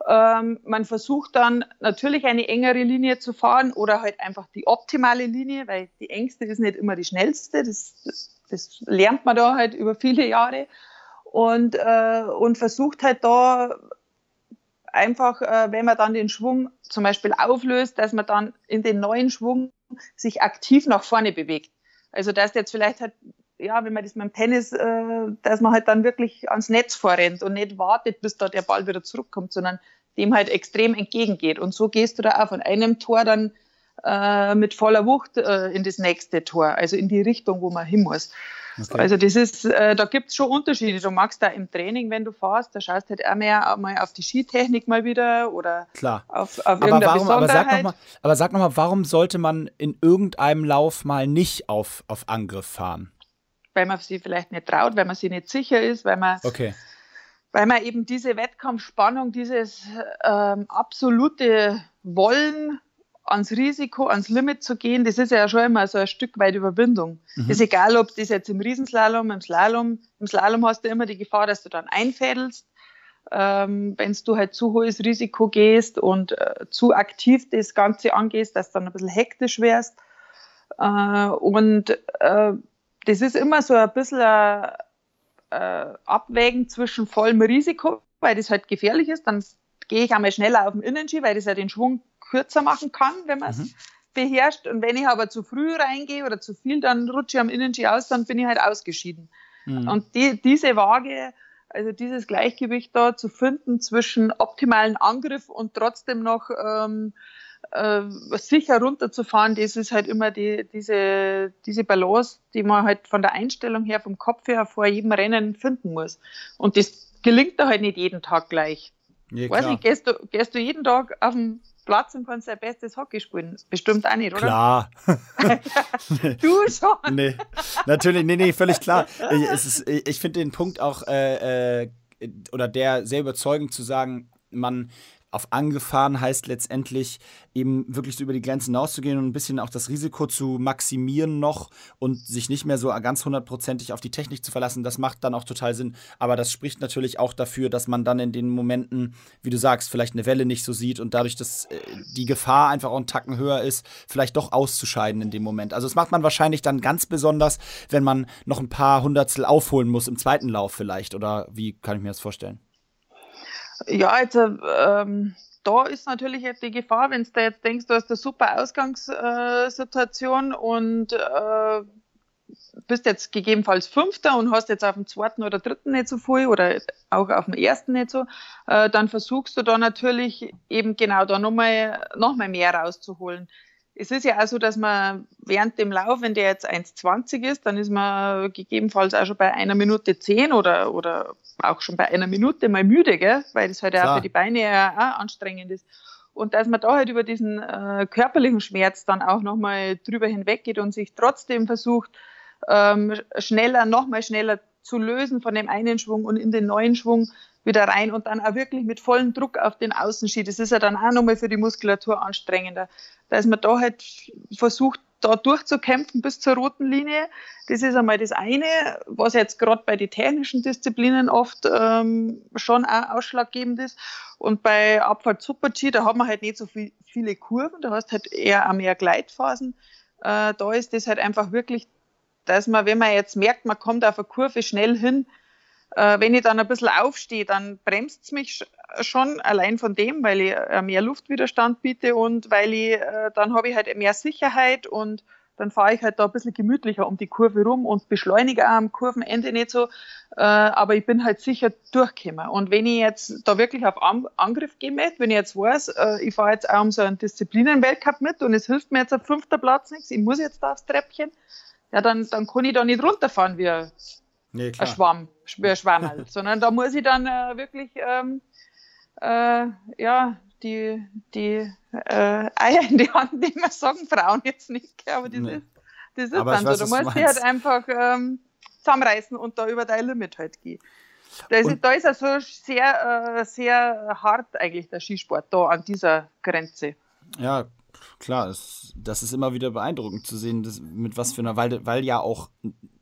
Ähm, man versucht dann natürlich eine engere Linie zu fahren oder halt einfach die optimale Linie, weil die engste ist nicht immer die schnellste. Das, das, das lernt man da halt über viele Jahre und, äh, und versucht halt da einfach, äh, wenn man dann den Schwung zum Beispiel auflöst, dass man dann in den neuen Schwung sich aktiv nach vorne bewegt. Also dass jetzt vielleicht halt, ja, wenn man das mit dem Tennis, äh, dass man halt dann wirklich ans Netz vorrennt und nicht wartet, bis da der Ball wieder zurückkommt, sondern dem halt extrem entgegengeht. Und so gehst du da auch von einem Tor dann äh, mit voller Wucht äh, in das nächste Tor, also in die Richtung, wo man hin muss. Okay. Also das ist, äh, da gibt es schon Unterschiede. Du magst da im Training, wenn du fährst, da schaust halt auch mehr mal auf die Skitechnik mal wieder oder Klar. auf, auf aber warum, aber sag, noch mal, aber sag nochmal, warum sollte man in irgendeinem Lauf mal nicht auf, auf Angriff fahren? Weil man sich vielleicht nicht traut, weil man sich nicht sicher ist, weil man, okay. weil man eben diese Wettkampfspannung, dieses ähm, absolute Wollen ans Risiko, ans Limit zu gehen, das ist ja schon immer so ein Stück weit Überwindung. Mhm. Ist egal, ob das jetzt im Riesenslalom, im Slalom, im Slalom hast du immer die Gefahr, dass du dann einfädelst, ähm, wenn du halt zu hohes Risiko gehst und äh, zu aktiv das Ganze angehst, dass du dann ein bisschen hektisch wärst. Äh, und äh, das ist immer so ein bisschen ein äh, Abwägen zwischen vollem Risiko, weil das halt gefährlich ist, dann gehe ich einmal schneller auf den Innenski, weil das ja den Schwung kürzer machen kann, wenn man es mhm. beherrscht. Und wenn ich aber zu früh reingehe oder zu viel, dann rutsche ich am Innenski aus, dann bin ich halt ausgeschieden. Mhm. Und die, diese Waage, also dieses Gleichgewicht da zu finden zwischen optimalen Angriff und trotzdem noch ähm, äh, sicher runterzufahren, das ist halt immer die, diese, diese Balance, die man halt von der Einstellung her, vom Kopf her vor jedem Rennen finden muss. Und das gelingt da halt nicht jeden Tag gleich. Ja, Weiß nicht, gehst du, gehst du jeden Tag auf den Platz und kannst dein bestes Hockey spielen? Bestimmt auch nicht, oder? Klar. du schon. Nee, natürlich, nee, nee, völlig klar. Ich, ist, ich finde den Punkt auch, äh, äh, oder der sehr überzeugend zu sagen, man auf angefahren heißt letztendlich eben wirklich so über die Grenzen hinauszugehen und ein bisschen auch das Risiko zu maximieren noch und sich nicht mehr so ganz hundertprozentig auf die Technik zu verlassen. Das macht dann auch total Sinn. Aber das spricht natürlich auch dafür, dass man dann in den Momenten, wie du sagst, vielleicht eine Welle nicht so sieht und dadurch, dass äh, die Gefahr einfach auch einen Tacken höher ist, vielleicht doch auszuscheiden in dem Moment. Also das macht man wahrscheinlich dann ganz besonders, wenn man noch ein paar Hundertstel aufholen muss im zweiten Lauf vielleicht. Oder wie kann ich mir das vorstellen? Ja, jetzt, ähm, da ist natürlich jetzt die Gefahr, wenn du jetzt denkst, du hast eine super Ausgangssituation und äh, bist jetzt gegebenenfalls Fünfter und hast jetzt auf dem zweiten oder dritten nicht so viel oder auch auf dem ersten nicht so, äh, dann versuchst du da natürlich eben genau da nochmal noch mal mehr rauszuholen es ist ja auch so, dass man während dem Lauf, wenn der jetzt 1,20 ist, dann ist man gegebenenfalls auch schon bei einer Minute 10 oder, oder auch schon bei einer Minute mal müde, gell? weil das halt Klar. auch für die Beine ja auch anstrengend ist. Und dass man da halt über diesen äh, körperlichen Schmerz dann auch nochmal drüber hinweggeht und sich trotzdem versucht, ähm, schneller, nochmal schneller zu lösen von dem einen Schwung und in den neuen Schwung wieder rein und dann auch wirklich mit vollem Druck auf den Außenski. Das ist ja dann auch nochmal für die Muskulatur anstrengender. Dass man da halt versucht, da durchzukämpfen bis zur roten Linie. Das ist einmal das eine, was jetzt gerade bei den technischen Disziplinen oft ähm, schon auch ausschlaggebend ist. Und bei Abfahrt Super-G, da hat man halt nicht so viel, viele Kurven, da hast halt eher auch mehr Gleitphasen. Äh, da ist das halt einfach wirklich, dass man, wenn man jetzt merkt, man kommt auf eine Kurve schnell hin, äh, wenn ich dann ein bisschen aufstehe, dann bremst es mich schon allein von dem, weil ich äh, mehr Luftwiderstand biete und weil ich, äh, dann habe ich halt mehr Sicherheit und dann fahre ich halt da ein bisschen gemütlicher um die Kurve rum und beschleunige auch am Kurvenende nicht so, äh, aber ich bin halt sicher durchgekommen. Und wenn ich jetzt da wirklich auf An Angriff gehen möchte, wenn ich jetzt weiß, äh, ich fahre jetzt auch um so einen Disziplinenweltcup mit und es hilft mir jetzt auf fünfter Platz nichts, ich muss jetzt da aufs Treppchen, ja, dann, dann kann ich da nicht runterfahren wie ein nee, ein Schwamm, ein Schwammerl, sondern da muss ich dann äh, wirklich ähm, äh, ja, die, die äh, Eier in die Hand nehmen, sagen Frauen jetzt nicht, aber das nee. ist, das ist aber dann weiß, so. Du musst dich halt einfach ähm, zusammenreißen und da über dein Limit halt gehen. Da ist, da ist also sehr, äh, sehr hart eigentlich der Skisport da an dieser Grenze. Ja, klar, das, das ist immer wieder beeindruckend zu sehen, dass, mit was für einer, weil, weil ja auch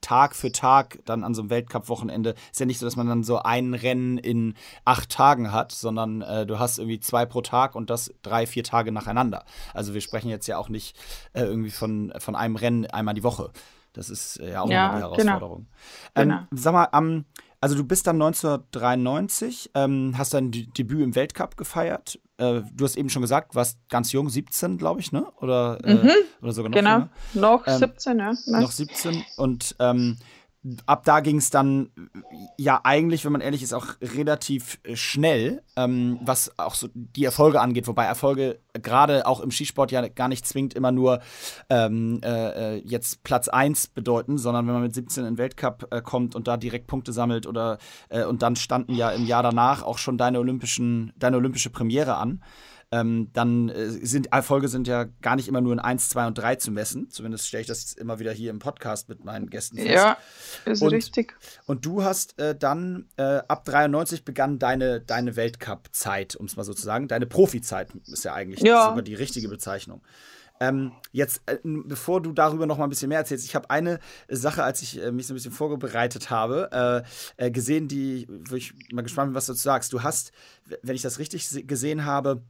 Tag für Tag dann an so einem Weltcup-Wochenende ist ja nicht so, dass man dann so ein Rennen in acht Tagen hat, sondern äh, du hast irgendwie zwei pro Tag und das drei, vier Tage nacheinander. Also wir sprechen jetzt ja auch nicht äh, irgendwie von, von einem Rennen einmal die Woche. Das ist äh, ja auch ja, eine genau. Herausforderung. Genau. Ähm, genau. Sag mal, am, also du bist dann 1993, ähm, hast dein Debüt im Weltcup gefeiert. Äh, du hast eben schon gesagt, warst ganz jung, 17, glaube ich, ne? Oder, äh, mhm. oder sogar noch Genau, jünger. noch ähm, 17, ja. Noch 17 und ähm, ab da ging es dann ja eigentlich, wenn man ehrlich ist, auch relativ äh, schnell, ähm, was auch so die Erfolge angeht. Wobei Erfolge gerade auch im Skisport ja gar nicht zwingend immer nur ähm, äh, äh jetzt Platz 1 bedeuten, sondern wenn man mit 17 in den Weltcup äh, kommt und da direkt Punkte sammelt oder äh, und dann standen ja im Jahr danach auch schon deine olympischen, deine olympische Premiere an ähm, dann äh, sind Erfolge sind ja gar nicht immer nur in 1, 2 und 3 zu messen. Zumindest stelle ich das immer wieder hier im Podcast mit meinen Gästen fest. Ja, ist und, richtig. Und du hast äh, dann äh, ab 93 begann deine, deine Weltcup-Zeit, um es mal so zu sagen. Deine Profizeit ist ja eigentlich ja. sogar die richtige Bezeichnung. Ähm, jetzt, äh, bevor du darüber noch mal ein bisschen mehr erzählst, ich habe eine Sache, als ich äh, mich so ein bisschen vorbereitet habe, äh, äh gesehen, die, wo ich mal gespannt bin, was du dazu sagst. Du hast, wenn ich das richtig gesehen habe,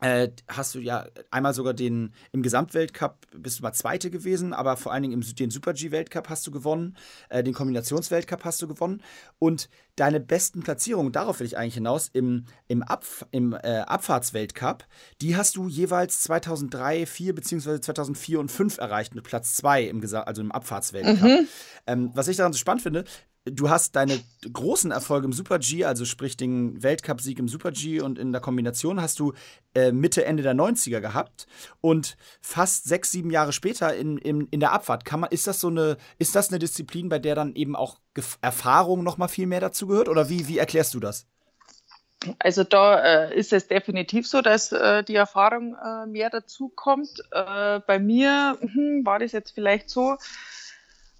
äh, hast du ja einmal sogar den im Gesamtweltcup bist du mal Zweite gewesen, aber vor allen Dingen im den Super G Weltcup hast du gewonnen, äh, den Kombinationsweltcup hast du gewonnen und deine besten Platzierungen, darauf will ich eigentlich hinaus, im, im, Abf im äh, Abfahrtsweltcup, die hast du jeweils 2003, 4 bzw. 2004 und 5 erreicht mit Platz 2 im, also im Abfahrtsweltcup. Mhm. Ähm, was ich daran so spannend finde, du hast deine großen Erfolge im Super G, also sprich den Weltcupsieg im Super G und in der Kombination hast du äh, Mitte, Ende der 90er gehabt und fast sechs, sieben Jahre später in, in, in der Abfahrt. Kann man, ist das so eine, ist das eine Disziplin, bei der dann eben auch Gef Erfahrung noch mal viel mehr dazu gehört? Oder wie, wie erklärst du das? Also da äh, ist es definitiv so, dass äh, die Erfahrung äh, mehr dazu kommt. Äh, bei mir hm, war das jetzt vielleicht so,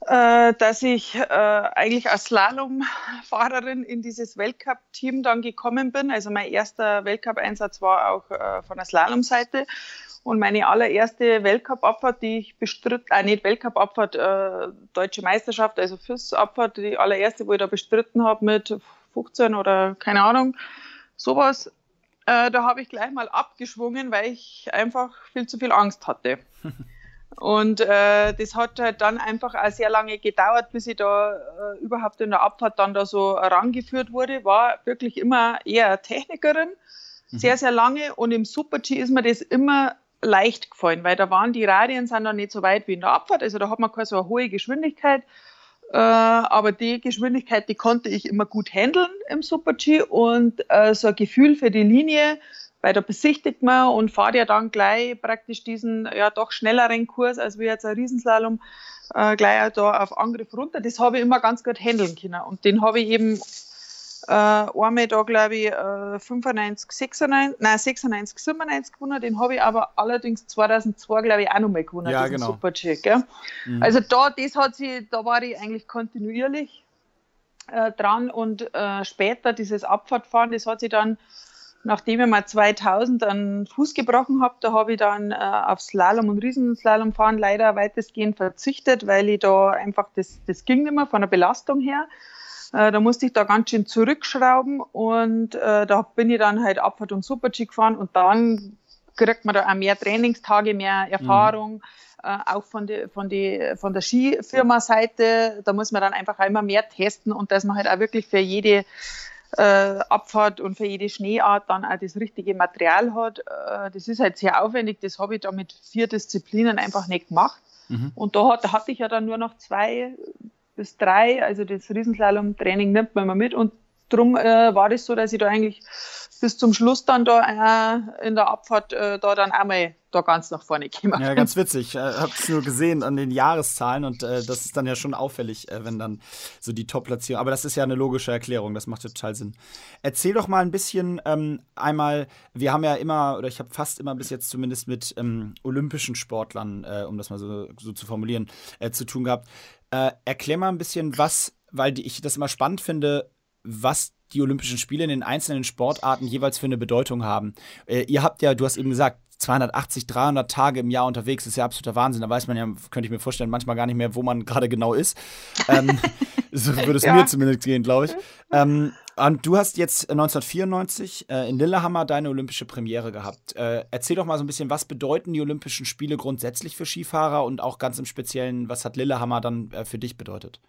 äh, dass ich äh, eigentlich als Slalomfahrerin in dieses Weltcup-Team dann gekommen bin. Also mein erster Weltcup-Einsatz war auch äh, von der Slalomseite. Und meine allererste Weltcup-Abfahrt, die ich bestritten, äh, nicht Weltcup-Abfahrt, äh, Deutsche Meisterschaft, also FIS-Abfahrt, die allererste, wo ich da bestritten habe mit 15 oder keine Ahnung, sowas, äh, da habe ich gleich mal abgeschwungen, weil ich einfach viel zu viel Angst hatte. Und äh, das hat halt dann einfach auch sehr lange gedauert, bis ich da äh, überhaupt in der Abfahrt dann da so rangeführt wurde. War wirklich immer eher Technikerin, mhm. sehr, sehr lange. Und im Super-G ist mir das immer leicht gefallen, weil da waren die Radien sind dann nicht so weit wie in der Abfahrt. Also da hat man keine so eine hohe Geschwindigkeit. Äh, aber die Geschwindigkeit, die konnte ich immer gut handeln im Super-G und äh, so ein Gefühl für die Linie, weil da besichtigt man und fahrt ja dann gleich praktisch diesen ja doch schnelleren Kurs als wie jetzt ein Riesenslalom äh, gleich da auf Angriff runter. Das habe ich immer ganz gut handeln können und den habe ich eben äh, einmal da glaube ich äh, 95, 96, nein 96, 97 gewonnen. Den habe ich aber allerdings 2002 glaube ich auch nochmal gewonnen. Ja, genau. Super Check, mhm. Also da, das hat sie, da war ich eigentlich kontinuierlich äh, dran und äh, später dieses Abfahrtfahren, das hat sie dann nachdem ich mal 2000 einen Fuß gebrochen habe, da habe ich dann äh, auf Slalom und Riesenslalom fahren leider weitestgehend verzichtet, weil ich da einfach, das, das ging nicht mehr von der Belastung her. Äh, da musste ich da ganz schön zurückschrauben und äh, da bin ich dann halt Abfahrt und Super-G gefahren und dann kriegt man da auch mehr Trainingstage, mehr Erfahrung. Mhm. Äh, auch von, die, von, die, von der Skifirma-Seite, da muss man dann einfach immer mehr testen und dass man halt auch wirklich für jede äh, Abfahrt und für jede Schneeart dann auch das richtige Material hat. Äh, das ist halt sehr aufwendig. Das habe ich da mit vier Disziplinen einfach nicht gemacht. Mhm. Und da, hat, da hatte ich ja dann nur noch zwei bis drei. Also das Riesenslalom-Training nimmt man immer mit. Und darum äh, war das so, dass ich da eigentlich bis zum Schluss dann da äh, in der Abfahrt äh, da dann einmal da ganz nach vorne gekommen Ja, ganz witzig. Ich äh, habe es nur gesehen an den Jahreszahlen und äh, das ist dann ja schon auffällig, äh, wenn dann so die Top-Platzierung. Aber das ist ja eine logische Erklärung, das macht total Sinn. Erzähl doch mal ein bisschen ähm, einmal, wir haben ja immer, oder ich habe fast immer bis jetzt zumindest mit ähm, olympischen Sportlern, äh, um das mal so, so zu formulieren, zu tun gehabt. Erklär mal ein bisschen, was, weil ich das immer spannend finde, was die Olympischen Spiele in den einzelnen Sportarten jeweils für eine Bedeutung haben. Äh, ihr habt ja, du hast eben gesagt, 280, 300 Tage im Jahr unterwegs, das ist ja absoluter Wahnsinn. Da weiß man ja, könnte ich mir vorstellen, manchmal gar nicht mehr, wo man gerade genau ist. Ähm, so würde es ja. mir zumindest gehen, glaube ich. Ähm, und du hast jetzt 1994 äh, in Lillehammer deine olympische Premiere gehabt. Äh, erzähl doch mal so ein bisschen, was bedeuten die Olympischen Spiele grundsätzlich für Skifahrer und auch ganz im Speziellen, was hat Lillehammer dann äh, für dich bedeutet?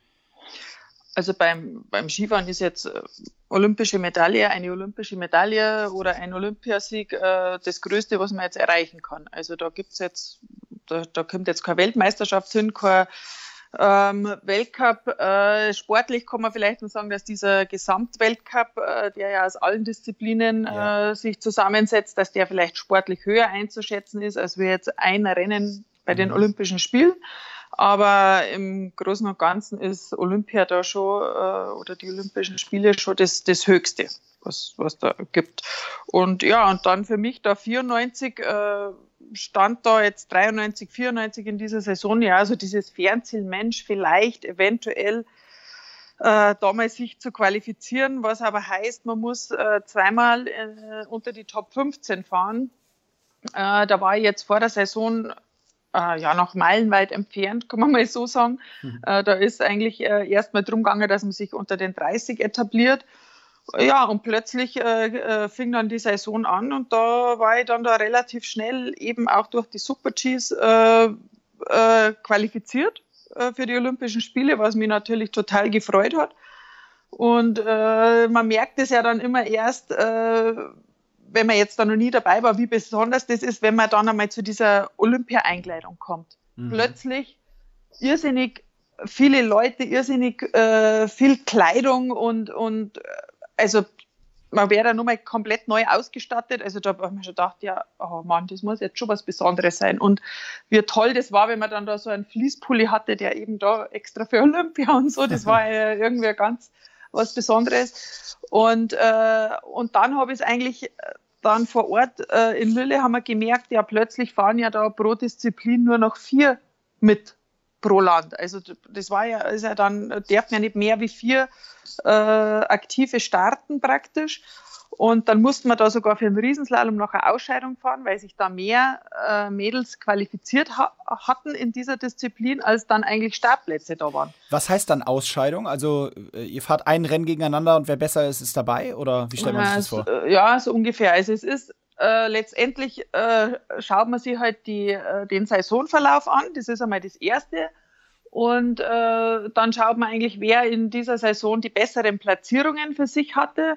Also beim, beim Skifahren ist jetzt äh, olympische Medaille, eine olympische Medaille oder ein Olympiasieg äh, das Größte, was man jetzt erreichen kann. Also da gibt es jetzt, da, da kommt jetzt keine Weltmeisterschaft hin, kein Ähm, Weltcup, äh, sportlich kann man vielleicht noch sagen, dass dieser Gesamtweltcup, äh, der ja aus allen Disziplinen ja. äh, sich zusammensetzt, dass der vielleicht sportlich höher einzuschätzen ist, als wir jetzt ein Rennen bei den mhm. Olympischen Spielen. Aber im Großen und Ganzen ist Olympia da schon äh, oder die Olympischen Spiele schon das, das Höchste, was, was da gibt. Und ja, und dann für mich da 94 äh, stand da jetzt 93, 94 in dieser Saison, ja, also dieses Fernziel Mensch vielleicht eventuell äh, damals sich zu qualifizieren, was aber heißt, man muss äh, zweimal äh, unter die Top 15 fahren. Äh, da war ich jetzt vor der Saison äh, ja noch meilenweit entfernt, kann man mal so sagen. Mhm. Äh, da ist eigentlich äh, erstmal drum gegangen, dass man sich unter den 30 etabliert. Ja, und plötzlich äh, äh, fing dann die Saison an und da war ich dann da relativ schnell eben auch durch die Super Gs äh, qualifiziert für die Olympischen Spiele, was mich natürlich total gefreut hat. Und man merkt es ja dann immer erst, wenn man jetzt da noch nie dabei war, wie besonders das ist, wenn man dann einmal zu dieser Olympia-Einkleidung kommt. Mhm. Plötzlich irrsinnig viele Leute, irrsinnig viel Kleidung und, und also man wäre da nochmal komplett neu ausgestattet. Also da habe ich mir schon gedacht, ja, oh Mann, das muss jetzt schon was Besonderes sein. Und wie toll das war, wenn man dann da so einen Fließpulli hatte, der eben da extra für Olympia und so, das war ja irgendwie ganz was Besonderes. Und, äh, und dann habe ich es eigentlich äh, dann vor Ort äh, in Lille haben wir gemerkt, ja plötzlich fahren ja da pro Disziplin nur noch vier mit pro Land. Also das war ja, ist ja dann, darf ja nicht mehr wie vier äh, aktive starten praktisch. Und dann mussten wir da sogar für den Riesenslalom noch eine Ausscheidung fahren, weil sich da mehr äh, Mädels qualifiziert ha hatten in dieser Disziplin, als dann eigentlich Startplätze da waren. Was heißt dann Ausscheidung? Also äh, ihr fahrt ein Rennen gegeneinander und wer besser ist, ist dabei? Oder wie stellt man sich das vor? Äh, ja, so ungefähr. Also es ist äh, letztendlich äh, schaut man sich halt die, äh, den Saisonverlauf an. Das ist einmal das Erste. Und dann schaut man eigentlich, wer in dieser Saison die besseren Platzierungen für sich hatte.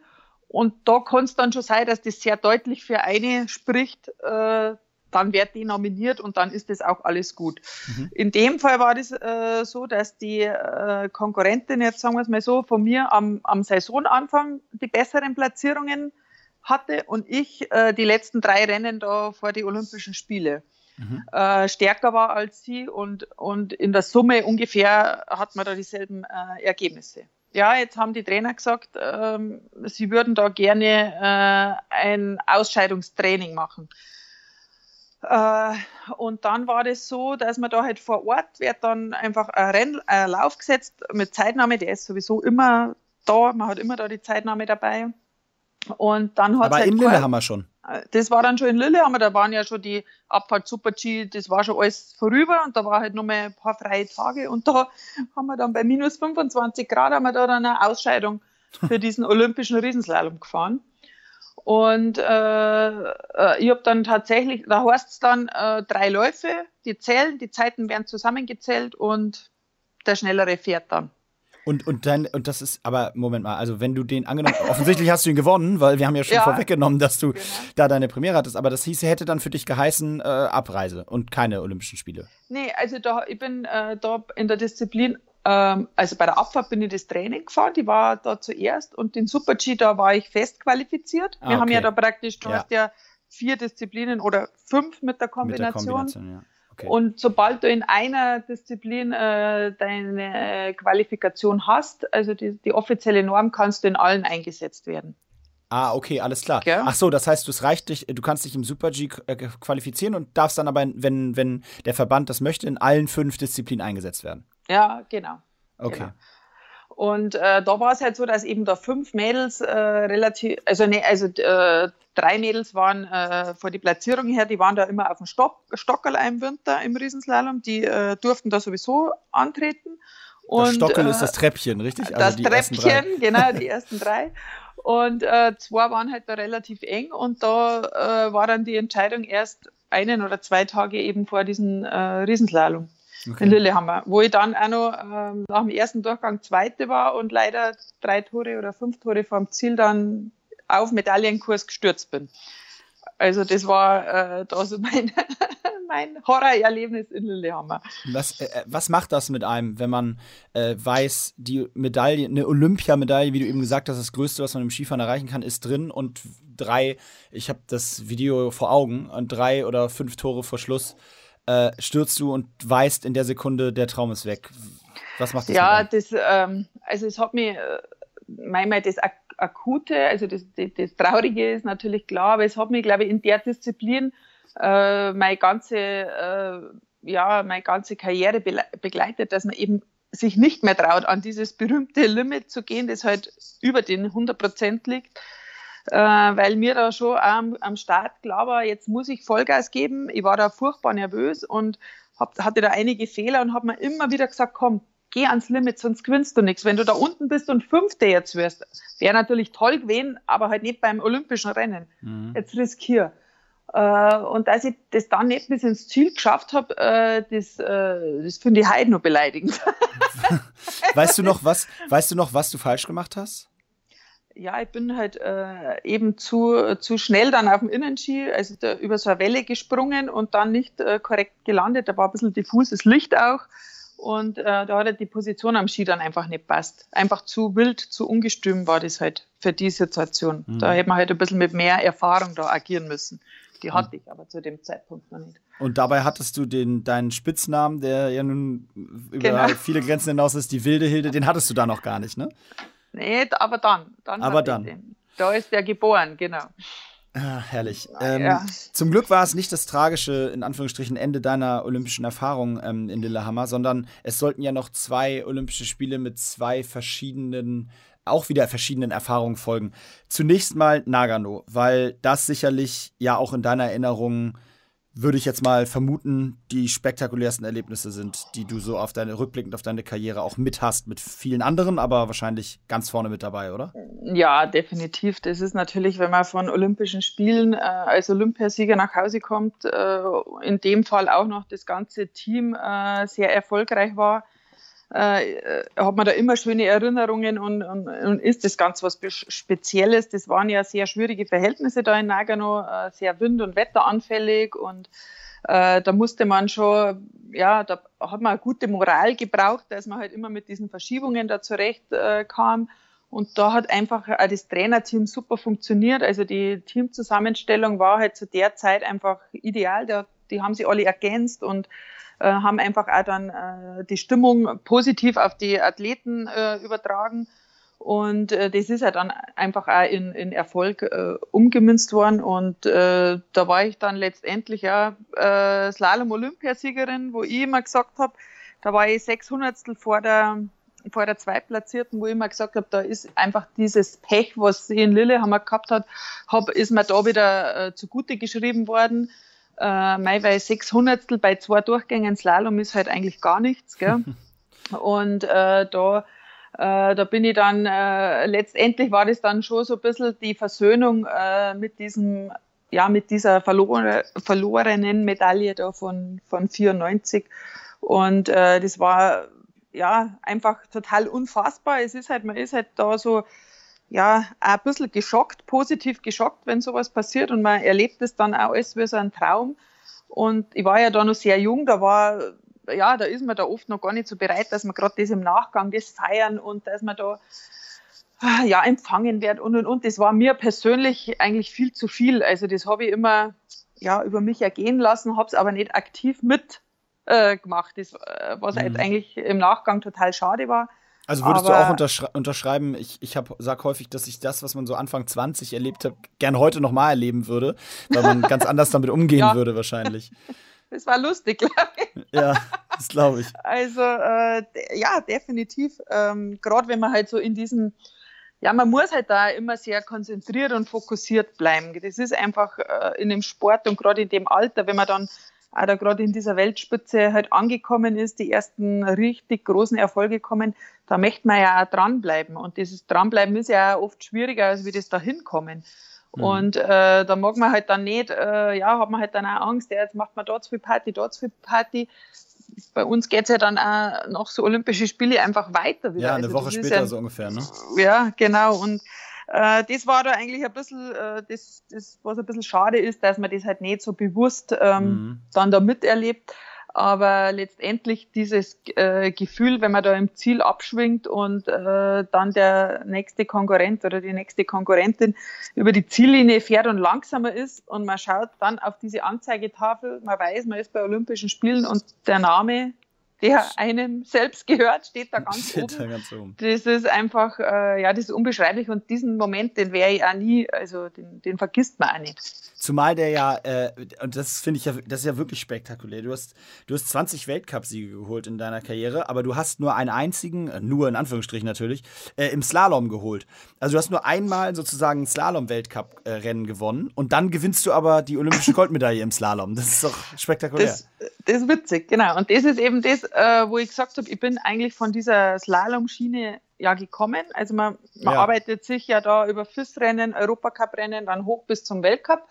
Und da kann es dann schon sein, dass das sehr deutlich für eine spricht. Äh, dann wird die nominiert und dann ist das auch alles gut. Mhm. In dem Fall war das äh, so, dass die äh, Konkurrentin, jetzt sagen wir es mal so, von mir am, am Saisonanfang die besseren Platzierungen hatte und ich äh, die letzten drei Rennen da vor die Olympischen Spiele mhm. äh, stärker war als sie und, und in der Summe ungefähr hat man da dieselben äh, Ergebnisse. Ja, jetzt haben die Trainer gesagt, ähm, sie würden da gerne äh, ein Ausscheidungstraining machen. Äh, und dann war das so, dass man da halt vor Ort wird dann einfach ein, Renn, ein Lauf gesetzt mit Zeitnahme, der ist sowieso immer da, man hat immer da die Zeitnahme dabei. Und dann hat Aber halt in Lillehammer schon. Das war dann schon in Lillehammer, da waren ja schon die Abfahrt Super G, das war schon alles vorüber und da war halt noch mal ein paar freie Tage und da haben wir dann bei minus 25 Grad haben wir da dann eine Ausscheidung für diesen olympischen Riesenslalom gefahren. Und äh, äh ich habe dann tatsächlich, da heißt es dann äh, drei Läufe, die zählen, die Zeiten werden zusammengezählt und der Schnellere fährt dann. Und, und dann, und das ist, aber Moment mal, also wenn du den angenommen, offensichtlich hast du ihn gewonnen, weil wir haben ja schon ja. vorweggenommen, dass du genau. da deine Premiere hattest, aber das hieße, hätte dann für dich geheißen, äh, Abreise und keine Olympischen Spiele. Nee, also da, ich bin äh, da in der Disziplin, ähm, also bei der Abfahrt bin ich das Training gefahren, die war da zuerst und den Super-G, da war ich fest qualifiziert. Ah, wir okay. haben ja da praktisch, du ja. hast ja vier Disziplinen oder fünf mit der Kombination. Mit der Kombination ja. Okay. Und sobald du in einer Disziplin äh, deine Qualifikation hast, also die, die offizielle Norm, kannst du in allen eingesetzt werden. Ah, okay, alles klar. Ja. Ach so, das heißt, es reicht dich, du kannst dich im Super G äh, qualifizieren und darfst dann aber, wenn, wenn der Verband das möchte, in allen fünf Disziplinen eingesetzt werden. Ja, genau. Okay. Genau. Und äh, da war es halt so, dass eben da fünf Mädels äh, relativ, also ne, also äh, drei Mädels waren äh, vor die Platzierung her, die waren da immer auf dem Stock, Stockerl im Winter im Riesenslalom, die äh, durften da sowieso antreten. Und, das Stockerl ist das Treppchen, richtig? Also das Treppchen, genau, die ersten drei. Und äh, zwei waren halt da relativ eng und da äh, war dann die Entscheidung erst einen oder zwei Tage eben vor diesem äh, Riesenslalom okay. in Lillehammer, wo ich dann auch noch ähm, nach dem ersten Durchgang Zweite war und leider drei Tore oder fünf Tore vom Ziel dann auf Medaillenkurs gestürzt bin. Also das war äh, da so mein, mein Horrorerlebnis in Lillehammer. Was, äh, äh, was macht das mit einem, wenn man äh, weiß, die Medaille, eine Olympiamedaille, wie du eben gesagt hast, das Größte, was man im Skifahren erreichen kann, ist drin und drei, ich habe das Video vor Augen, und drei oder fünf Tore vor Schluss äh, stürzt du und weißt in der Sekunde, der Traum ist weg. Was macht das? Ja, das, ähm, also es hat mich, äh, manchmal das Ak Akute, also das, das, das, Traurige ist natürlich klar, aber es hat mich, glaube ich, in der Disziplin äh, meine ganze, äh, ja, meine ganze Karriere begleitet, dass man eben sich nicht mehr traut, an dieses berühmte Limit zu gehen, das halt über den 100 Prozent liegt. Äh, weil mir da schon am, am Start klar war, jetzt muss ich Vollgas geben. Ich war da furchtbar nervös und hab, hatte da einige Fehler und habe mir immer wieder gesagt, komm, geh ans Limit, sonst gewinnst du nichts. Wenn du da unten bist und Fünfte jetzt wirst, wäre natürlich toll gewesen, aber halt nicht beim olympischen Rennen. Mhm. Jetzt riskier. Äh, und dass ich das dann nicht bis ins Ziel geschafft habe, äh, das, äh, das finde ich heute noch beleidigend. weißt du noch, was, weißt du noch, was du falsch gemacht hast? Ja, ich bin halt äh, eben zu, zu schnell dann auf dem Innenski, also da, über so eine Welle gesprungen und dann nicht äh, korrekt gelandet. Da war ein bisschen diffuses Licht auch. Und äh, da hat halt die Position am Ski dann einfach nicht passt. Einfach zu wild, zu ungestüm war das halt für die Situation. Mhm. Da hätte man halt ein bisschen mit mehr Erfahrung da agieren müssen. Die hm. hatte ich aber zu dem Zeitpunkt noch nicht. Und dabei hattest du den, deinen Spitznamen, der ja nun über genau. viele Grenzen hinaus ist, die wilde Hilde, den hattest du da noch gar nicht, ne? Nee, aber dann. dann aber dann. Da ist der geboren, genau. Ah, herrlich. Ähm, ja. Zum Glück war es nicht das tragische, in Anführungsstrichen, Ende deiner olympischen Erfahrung ähm, in Lillehammer, sondern es sollten ja noch zwei Olympische Spiele mit zwei verschiedenen auch wieder verschiedenen Erfahrungen folgen. Zunächst mal Nagano, weil das sicherlich ja auch in deiner Erinnerung, würde ich jetzt mal vermuten, die spektakulärsten Erlebnisse sind, die du so auf deine, rückblickend auf deine Karriere auch mit hast, mit vielen anderen, aber wahrscheinlich ganz vorne mit dabei, oder? Ja, definitiv. Das ist natürlich, wenn man von Olympischen Spielen äh, als Olympiasieger nach Hause kommt, äh, in dem Fall auch noch das ganze Team äh, sehr erfolgreich war äh, hat man da immer schöne Erinnerungen und, und, und, ist das ganz was Spezielles. Das waren ja sehr schwierige Verhältnisse da in Nagano, äh, sehr wind- und wetteranfällig und äh, da musste man schon, ja, da hat man eine gute Moral gebraucht, dass man halt immer mit diesen Verschiebungen da zurecht äh. Und da hat einfach auch das Trainerteam super funktioniert. Also die Teamzusammenstellung war halt zu der Zeit einfach ideal. Da, die haben sie alle ergänzt und äh, haben einfach auch dann äh, die Stimmung positiv auf die Athleten äh, übertragen. Und äh, das ist ja dann einfach auch in, in Erfolg äh, umgemünzt worden. Und äh, da war ich dann letztendlich ja äh, Slalom-Olympiasiegerin, wo ich immer gesagt habe, da war ich 600 vor der, vor der Zweitplatzierten, wo ich immer gesagt habe, da ist einfach dieses Pech, was sie in Lillehammer gehabt hat, hab, ist mir da wieder äh, zugute geschrieben worden. Äh, Mai, weil sechs Hundertstel bei zwei Durchgängen Slalom ist halt eigentlich gar nichts. Gell? Und äh, da, äh, da bin ich dann, äh, letztendlich war das dann schon so ein bisschen die Versöhnung äh, mit diesem, ja, mit dieser verlor verlorenen Medaille da von, von 94. Und äh, das war ja einfach total unfassbar. Es ist halt, man ist halt da so ja, ein bisschen geschockt, positiv geschockt, wenn sowas passiert und man erlebt es dann auch alles wie so ein Traum. Und ich war ja da noch sehr jung, da war, ja, da ist man da oft noch gar nicht so bereit, dass man gerade das im Nachgang, das feiern und dass man da, ja, empfangen wird und und und. Das war mir persönlich eigentlich viel zu viel. Also das habe ich immer, ja, über mich ergehen lassen, habe es aber nicht aktiv mit äh, gemacht, das, äh, was halt mhm. eigentlich im Nachgang total schade war. Also würdest Aber, du auch unterschre unterschreiben, ich, ich sage häufig, dass ich das, was man so Anfang 20 erlebt hat, gern heute nochmal erleben würde, weil man ganz anders damit umgehen ja. würde wahrscheinlich. Das war lustig, glaube ich. Ja, das glaube ich. Also äh, ja, definitiv. Ähm, Gerade wenn man halt so in diesen, ja, man muss halt da immer sehr konzentriert und fokussiert bleiben. Das ist einfach äh, in dem Sport und gerade in dem Alter, wenn man dann auch da gerade in dieser Weltspitze halt angekommen ist, die ersten richtig großen Erfolge kommen, da möchte man ja auch dranbleiben. Und dieses Dranbleiben ist ja auch oft schwieriger, als wie das da hinkommen. Mhm. Und äh, da mag man halt dann nicht, äh, ja, hat man halt dann auch Angst, ja, jetzt macht man dort viel Party, dort viel Party. Bei uns geht es ja dann auch nach so Olympische Spiele einfach weiter wieder. Ja, eine also, Woche später ja, so ungefähr, ne? Ja, genau. Und äh, das war da eigentlich ein bisschen, äh, das, das, was ein bisschen schade ist, dass man das halt nicht so bewusst ähm, mhm. dann da miterlebt. Aber letztendlich dieses äh, Gefühl, wenn man da im Ziel abschwingt und äh, dann der nächste Konkurrent oder die nächste Konkurrentin über die Ziellinie fährt und langsamer ist und man schaut dann auf diese Anzeigetafel, man weiß, man ist bei Olympischen Spielen und der Name der einem selbst gehört, steht da ganz, steht oben. Da ganz oben. Das ist einfach, äh, ja, das ist unbeschreiblich und diesen Moment, den wäre ich auch nie, also den, den vergisst man auch nicht. Zumal der ja, äh, und das finde ich ja, das ist ja wirklich spektakulär. Du hast, du hast 20 Weltcupsiege geholt in deiner Karriere, aber du hast nur einen einzigen, äh, nur in Anführungsstrichen natürlich, äh, im Slalom geholt. Also du hast nur einmal sozusagen ein Slalom-Weltcup-Rennen gewonnen und dann gewinnst du aber die olympische Goldmedaille im Slalom. Das ist doch spektakulär. Das, das ist witzig, genau. Und das ist eben das, äh, wo ich gesagt habe, ich bin eigentlich von dieser Slalom-Schiene ja gekommen. Also man, man ja. arbeitet sich ja da über FIS-Rennen, Europacup-Rennen, dann hoch bis zum Weltcup.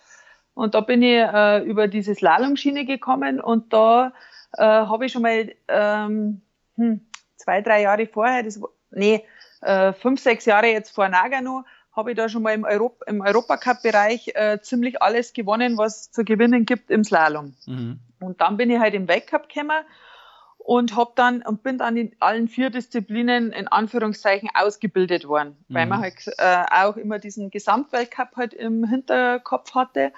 Und da bin ich äh, über diese Slalom-Schiene gekommen und da äh, habe ich schon mal ähm, hm, zwei, drei Jahre vorher, das, nee, äh, fünf, sechs Jahre jetzt vor Nagano, habe ich da schon mal im, Europ im Europacup-Bereich äh, ziemlich alles gewonnen, was zu gewinnen gibt im Slalom. Mhm. Und dann bin ich halt im Weltcup gekommen und hab dann und bin dann in allen vier Disziplinen in Anführungszeichen ausgebildet worden, mhm. weil man mhm. halt äh, auch immer diesen Gesamtweltcup halt im Hinterkopf hatte.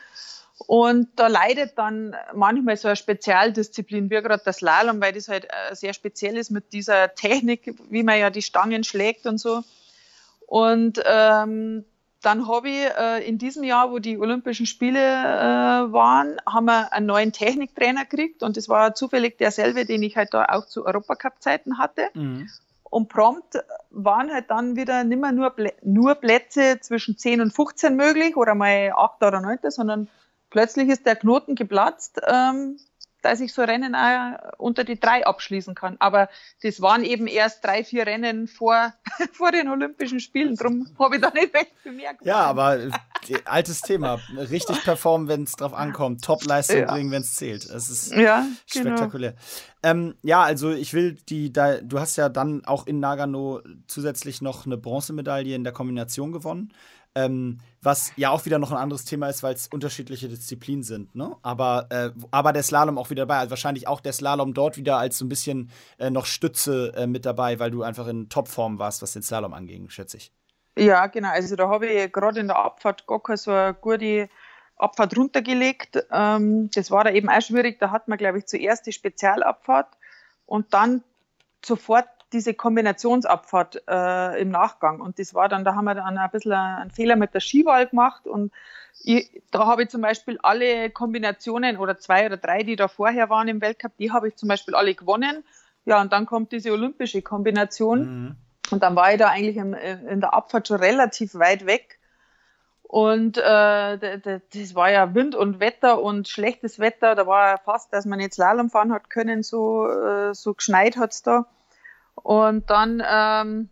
Und da leidet dann manchmal so eine Spezialdisziplin, wie gerade das Slalom, weil das halt äh, sehr speziell ist mit dieser Technik, wie man ja die Stangen schlägt und so. Und ähm, dann habe ich äh, in diesem Jahr, wo die Olympischen Spiele äh, waren, haben wir einen neuen Techniktrainer gekriegt und das war zufällig derselbe, den ich halt da auch zu Europacup-Zeiten hatte. Mhm. Und prompt waren halt dann wieder nicht mehr nur, nur Plätze zwischen 10 und 15 möglich oder mal 8 oder 9, sondern plötzlich ist der Knoten geplatzt. Ähm, dass ich so Rennen auch unter die drei abschließen kann. Aber das waren eben erst drei, vier Rennen vor, vor den Olympischen Spielen. Darum habe ich da nicht recht bemerkt. Ja, aber altes Thema. Richtig performen, wenn es drauf ankommt. Top-Leistung ja. bringen, wenn es zählt. Das ist ja, genau. spektakulär. Genau. Ähm, ja, also ich will die, da, du hast ja dann auch in Nagano zusätzlich noch eine Bronzemedaille in der Kombination gewonnen. Ähm, was ja auch wieder noch ein anderes Thema ist, weil es unterschiedliche Disziplinen sind. Ne? Aber, äh, aber der Slalom auch wieder dabei. Also wahrscheinlich auch der Slalom dort wieder als so ein bisschen äh, noch Stütze äh, mit dabei, weil du einfach in Topform warst, was den Slalom anging, schätze ich. Ja, genau. Also da habe ich gerade in der Abfahrt gar keine so eine gute Abfahrt runtergelegt. Ähm, das war da eben auch schwierig. Da hat man, glaube ich, zuerst die Spezialabfahrt und dann sofort diese Kombinationsabfahrt äh, im Nachgang. Und das war dann, da haben wir dann ein bisschen einen Fehler mit der Skiwahl gemacht. Und ich, da habe ich zum Beispiel alle Kombinationen oder zwei oder drei, die da vorher waren im Weltcup, die habe ich zum Beispiel alle gewonnen. Ja, und dann kommt diese olympische Kombination. Mhm. Und dann war ich da eigentlich im, in der Abfahrt schon relativ weit weg. Und äh, das war ja Wind und Wetter und schlechtes Wetter. Da war ja fast, dass man jetzt Slalom fahren hat können, so, äh, so geschneit hat's da. Und dann, ähm,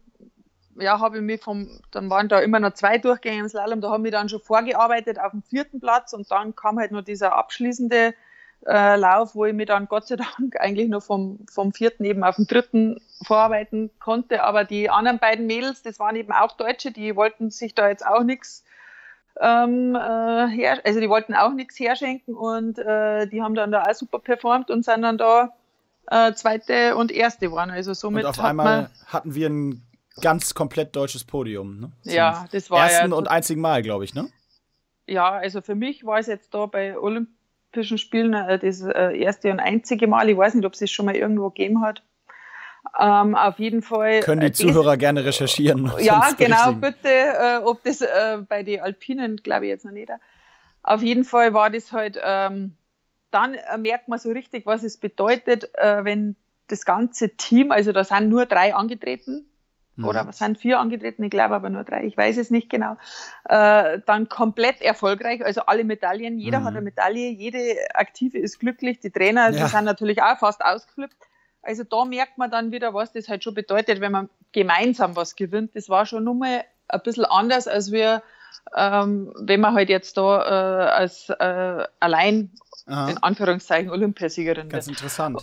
ja, habe ich mich vom, dann waren da immer noch zwei Durchgänge im Slalom, da habe ich dann schon vorgearbeitet auf dem vierten Platz und dann kam halt nur dieser abschließende äh, Lauf, wo ich mich dann Gott sei Dank eigentlich nur vom, vom vierten eben auf den dritten vorarbeiten konnte. Aber die anderen beiden Mädels, das waren eben auch Deutsche, die wollten sich da jetzt auch nichts ähm, äh, her, also die wollten auch nichts herschenken und äh, die haben dann da auch super performt und sind dann da äh, zweite und erste waren. Also somit und auf einmal hatten wir ein ganz komplett deutsches Podium. Ne? ja, das war ersten ja und einzigen Mal, glaube ich, ne? Ja, also für mich war es jetzt da bei Olympischen Spielen äh, das äh, erste und einzige Mal. Ich weiß nicht, ob es es schon mal irgendwo gegeben hat. Ähm, auf jeden Fall. Können die äh, Zuhörer gerne recherchieren. Ja, genau, bitte. Äh, ob das äh, bei den Alpinen, glaube ich jetzt noch nicht. Auf jeden Fall war das halt ähm, dann äh, merkt man so richtig, was es bedeutet, äh, wenn das ganze Team, also da sind nur drei angetreten, mhm. oder was sind vier angetreten, ich glaube aber nur drei, ich weiß es nicht genau, äh, dann komplett erfolgreich, also alle Medaillen, jeder mhm. hat eine Medaille, jede Aktive ist glücklich, die Trainer ja. sind natürlich auch fast ausgeflippt. Also da merkt man dann wieder, was das halt schon bedeutet, wenn man gemeinsam was gewinnt. Das war schon nochmal ein bisschen anders, als wir, ähm, wenn man halt jetzt da äh, als äh, allein Aha. in Anführungszeichen Olympiasiegerin Ganz interessant.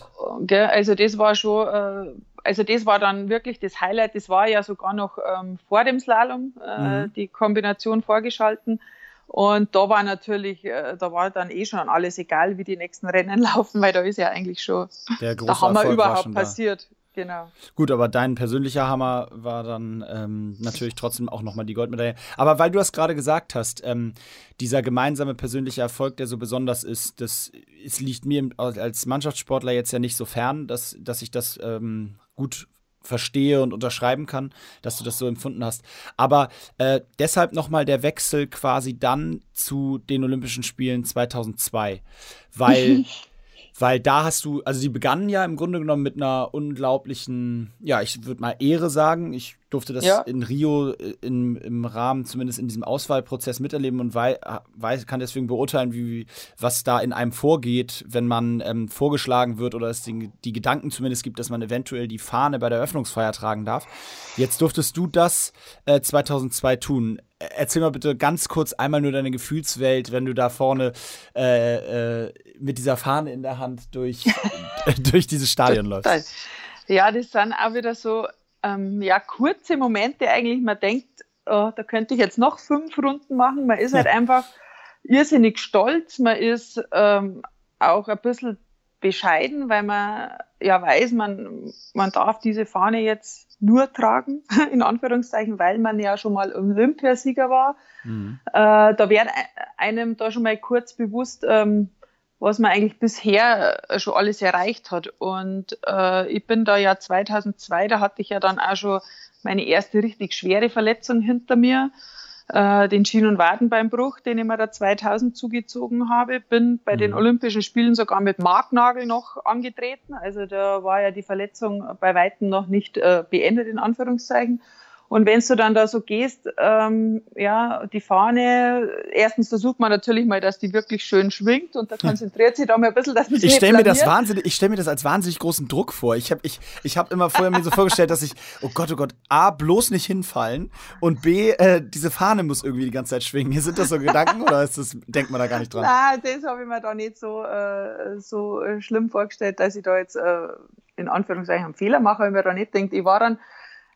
Also das war schon, äh, also das war dann wirklich das Highlight. Das war ja sogar noch ähm, vor dem Slalom äh, mhm. die Kombination vorgeschalten. Und da war natürlich, äh, da war dann eh schon alles egal, wie die nächsten Rennen laufen, weil da ist ja eigentlich schon der große Hammer Erfolg überhaupt passiert. Genau. Gut, aber dein persönlicher Hammer war dann ähm, natürlich trotzdem auch nochmal die Goldmedaille. Aber weil du das gerade gesagt hast, ähm, dieser gemeinsame persönliche Erfolg, der so besonders ist, das es liegt mir als Mannschaftssportler jetzt ja nicht so fern, dass, dass ich das ähm, gut verstehe und unterschreiben kann, dass du das so empfunden hast. Aber äh, deshalb nochmal der Wechsel quasi dann zu den Olympischen Spielen 2002, weil weil da hast du, also die begannen ja im Grunde genommen mit einer unglaublichen, ja, ich würde mal Ehre sagen. Ich durfte das ja. in Rio äh, in, im Rahmen, zumindest in diesem Auswahlprozess miterleben und weiß, kann deswegen beurteilen, wie, was da in einem vorgeht, wenn man ähm, vorgeschlagen wird oder es die, die Gedanken zumindest gibt, dass man eventuell die Fahne bei der Eröffnungsfeier tragen darf. Jetzt durftest du das äh, 2002 tun. Erzähl mal bitte ganz kurz einmal nur deine Gefühlswelt, wenn du da vorne äh, äh, mit dieser Fahne in der Hand durch, durch dieses Stadion läufst. Ja, das sind auch wieder so ähm, ja, kurze Momente eigentlich. Man denkt, oh, da könnte ich jetzt noch fünf Runden machen. Man ist halt einfach irrsinnig stolz. Man ist ähm, auch ein bisschen bescheiden, weil man ja weiß, man, man darf diese Fahne jetzt nur tragen, in Anführungszeichen, weil man ja schon mal Olympiasieger war. Mhm. Äh, da wird einem da schon mal kurz bewusst, ähm, was man eigentlich bisher äh, schon alles erreicht hat. Und äh, ich bin da ja 2002, da hatte ich ja dann auch schon meine erste richtig schwere Verletzung hinter mir, äh, den Schien- und Wadenbeinbruch, den ich mir da 2000 zugezogen habe. Bin bei mhm. den Olympischen Spielen sogar mit Marknagel noch angetreten. Also da war ja die Verletzung bei Weitem noch nicht äh, beendet, in Anführungszeichen. Und wenn du dann da so gehst, ähm, ja, die Fahne, erstens versucht man natürlich mal, dass die wirklich schön schwingt und da konzentriert sich da mal ein bisschen, dass man Ich stelle mir das wahnsinnig, ich stelle mir das als wahnsinnig großen Druck vor. Ich habe ich, ich hab immer vorher mir so vorgestellt, dass ich, oh Gott, oh Gott, A, bloß nicht hinfallen und B, äh, diese Fahne muss irgendwie die ganze Zeit schwingen. Sind das so Gedanken oder ist das, denkt man da gar nicht dran? Nein, das habe ich mir da nicht so, äh, so schlimm vorgestellt, dass ich da jetzt äh, in Anführungszeichen einen Fehler mache, weil ich mir da nicht denkt, ich war dann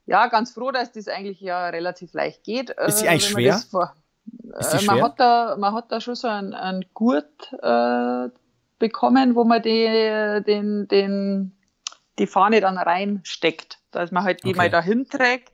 ja, ganz froh, dass das eigentlich ja relativ leicht geht. Ist sie äh, eigentlich schwer? Vor, ist äh, man, schwer? Hat da, man hat da schon so einen, einen Gurt äh, bekommen, wo man die, den, den, die Fahne dann reinsteckt, dass man halt die okay. mal dahin trägt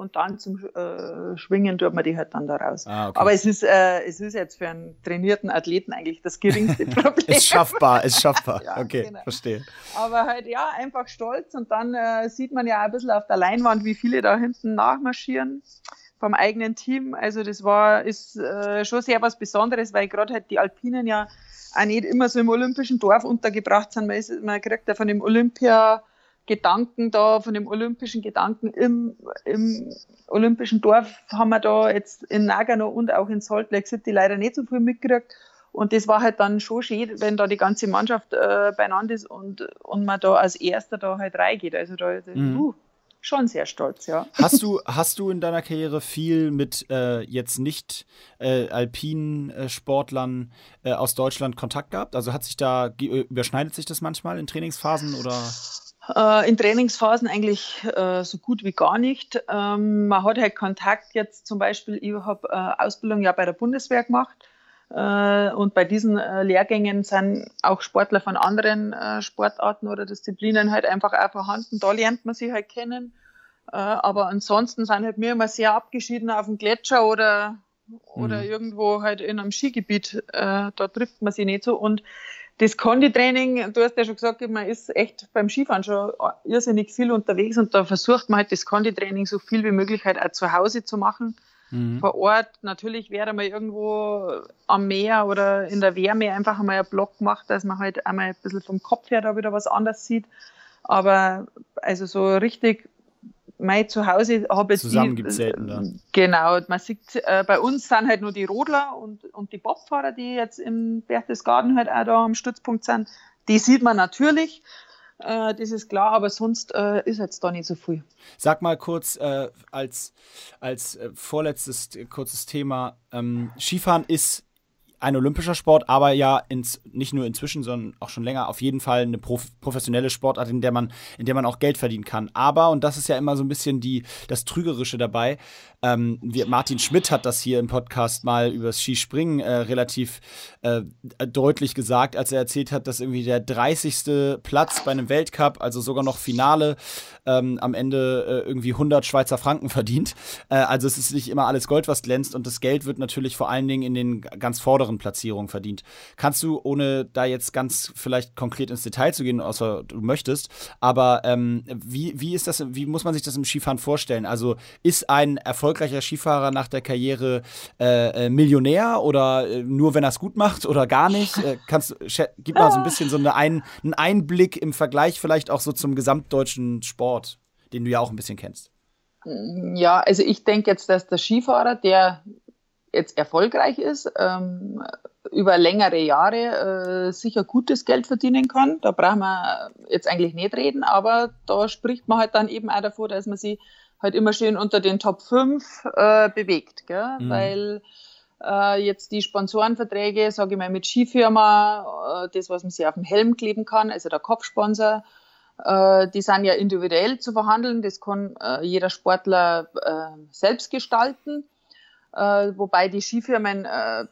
und dann zum äh, Schwingen tut man die halt dann da raus. Ah, okay. Aber es ist, äh, es ist jetzt für einen trainierten Athleten eigentlich das geringste Problem. ist schaffbar, ist schaffbar. ja, okay, genau. verstehe. Aber halt ja, einfach stolz und dann äh, sieht man ja ein bisschen auf der Leinwand, wie viele da hinten nachmarschieren vom eigenen Team. Also das war, ist äh, schon sehr was Besonderes, weil gerade halt die Alpinen ja auch nicht immer so im olympischen Dorf untergebracht sind. Man, ist, man kriegt ja von dem Olympia Gedanken da, von dem olympischen Gedanken im, im olympischen Dorf haben wir da jetzt in Nagano und auch in Salt Lake City leider nicht so viel mitgekriegt. Und das war halt dann schon schön, wenn da die ganze Mannschaft äh, beieinander ist und, und man da als Erster da halt reingeht. Also da, mhm. uh, schon sehr stolz, ja. Hast du, hast du in deiner Karriere viel mit äh, jetzt nicht äh, alpinen äh, Sportlern äh, aus Deutschland Kontakt gehabt? Also hat sich da, überschneidet sich das manchmal in Trainingsphasen oder? Äh, in Trainingsphasen eigentlich äh, so gut wie gar nicht. Ähm, man hat halt Kontakt jetzt zum Beispiel, ich habe äh, Ausbildung ja bei der Bundeswehr gemacht äh, und bei diesen äh, Lehrgängen sind auch Sportler von anderen äh, Sportarten oder Disziplinen halt einfach auch vorhanden. Da lernt man sie halt kennen. aber ansonsten sind halt mir immer sehr abgeschieden auf dem Gletscher oder, oder mhm. irgendwo halt in einem Skigebiet. da trifft man sie nicht so und das Konditraining, du hast ja schon gesagt, man ist echt beim Skifahren schon irrsinnig viel unterwegs und da versucht man halt das Konditraining so viel wie möglich halt auch zu Hause zu machen. Mhm. Vor Ort, natürlich wäre mal irgendwo am Meer oder in der Wärme einfach einmal einen Block gemacht, dass man halt einmal ein bisschen vom Kopf her da wieder was anderes sieht. Aber also so richtig mein Zuhause habe jetzt Zusammen gibt selten da. Genau, man sieht, äh, bei uns sind halt nur die Rodler und, und die Bobfahrer, die jetzt im Berchtesgaden halt auch da am Stützpunkt sind. Die sieht man natürlich, äh, das ist klar, aber sonst äh, ist jetzt da nicht so viel. Sag mal kurz äh, als, als äh, vorletztes kurzes Thema, ähm, Skifahren ist ein olympischer Sport, aber ja ins, nicht nur inzwischen, sondern auch schon länger auf jeden Fall eine prof professionelle Sportart, in der man, in der man auch Geld verdienen kann. Aber, und das ist ja immer so ein bisschen die, das Trügerische dabei, ähm, wie Martin Schmidt hat das hier im Podcast mal übers Skispringen äh, relativ äh, deutlich gesagt, als er erzählt hat, dass irgendwie der 30. Platz bei einem Weltcup, also sogar noch Finale, ähm, am Ende äh, irgendwie 100 Schweizer Franken verdient. Äh, also es ist nicht immer alles Gold, was glänzt und das Geld wird natürlich vor allen Dingen in den ganz vorderen Platzierungen verdient. Kannst du, ohne da jetzt ganz vielleicht konkret ins Detail zu gehen, außer du möchtest, aber ähm, wie, wie ist das, wie muss man sich das im Skifahren vorstellen? Also ist ein erfolgreicher Skifahrer nach der Karriere äh, äh, Millionär oder äh, nur wenn er es gut macht oder gar nicht? Äh, kannst gib mal so ein bisschen so eine ein, einen Einblick im Vergleich vielleicht auch so zum gesamtdeutschen Sport, den du ja auch ein bisschen kennst. Ja, also ich denke jetzt, dass der Skifahrer, der jetzt erfolgreich ist, ähm, über längere Jahre äh, sicher gutes Geld verdienen kann. Da brauchen wir jetzt eigentlich nicht reden, aber da spricht man halt dann eben auch davor, dass man sich halt immer schön unter den Top 5 äh, bewegt, gell? Mhm. weil äh, jetzt die Sponsorenverträge, sage ich mal, mit Skifirma, äh, das, was man sich auf dem Helm kleben kann, also der Kopfsponsor, äh, die sind ja individuell zu verhandeln, das kann äh, jeder Sportler selbst gestalten äh, wobei die Skifirmen äh,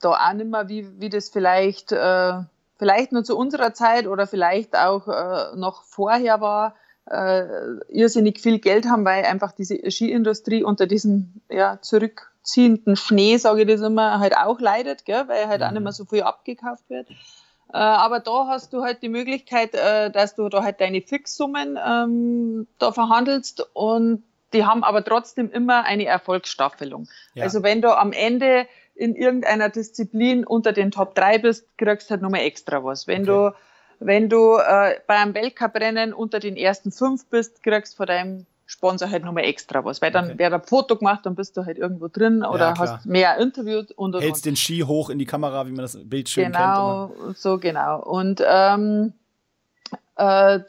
da auch nicht mehr, wie, wie das vielleicht, äh, vielleicht nur zu unserer Zeit oder vielleicht auch äh, noch vorher war, äh, irrsinnig viel Geld haben, weil einfach diese Skiindustrie unter diesem ja, zurückziehenden Schnee, sage ich das immer, halt auch leidet, gell, weil halt mhm. auch nicht mehr so viel abgekauft wird. Äh, aber da hast du halt die Möglichkeit, äh, dass du da halt deine Fixsummen ähm, da verhandelst und die haben aber trotzdem immer eine Erfolgsstaffelung. Ja. Also wenn du am Ende in irgendeiner Disziplin unter den Top 3 bist, kriegst du halt nochmal extra was. Wenn okay. du, wenn du äh, bei einem Weltcuprennen unter den ersten fünf bist, kriegst du von deinem Sponsor halt nochmal extra was. Weil dann okay. wird ein Foto gemacht, dann bist du halt irgendwo drin oder ja, hast mehr interviewt und, und Hältst und. den Ski hoch in die Kamera, wie man das Bild schön genau, kennt. Genau, so genau. Und ähm, äh,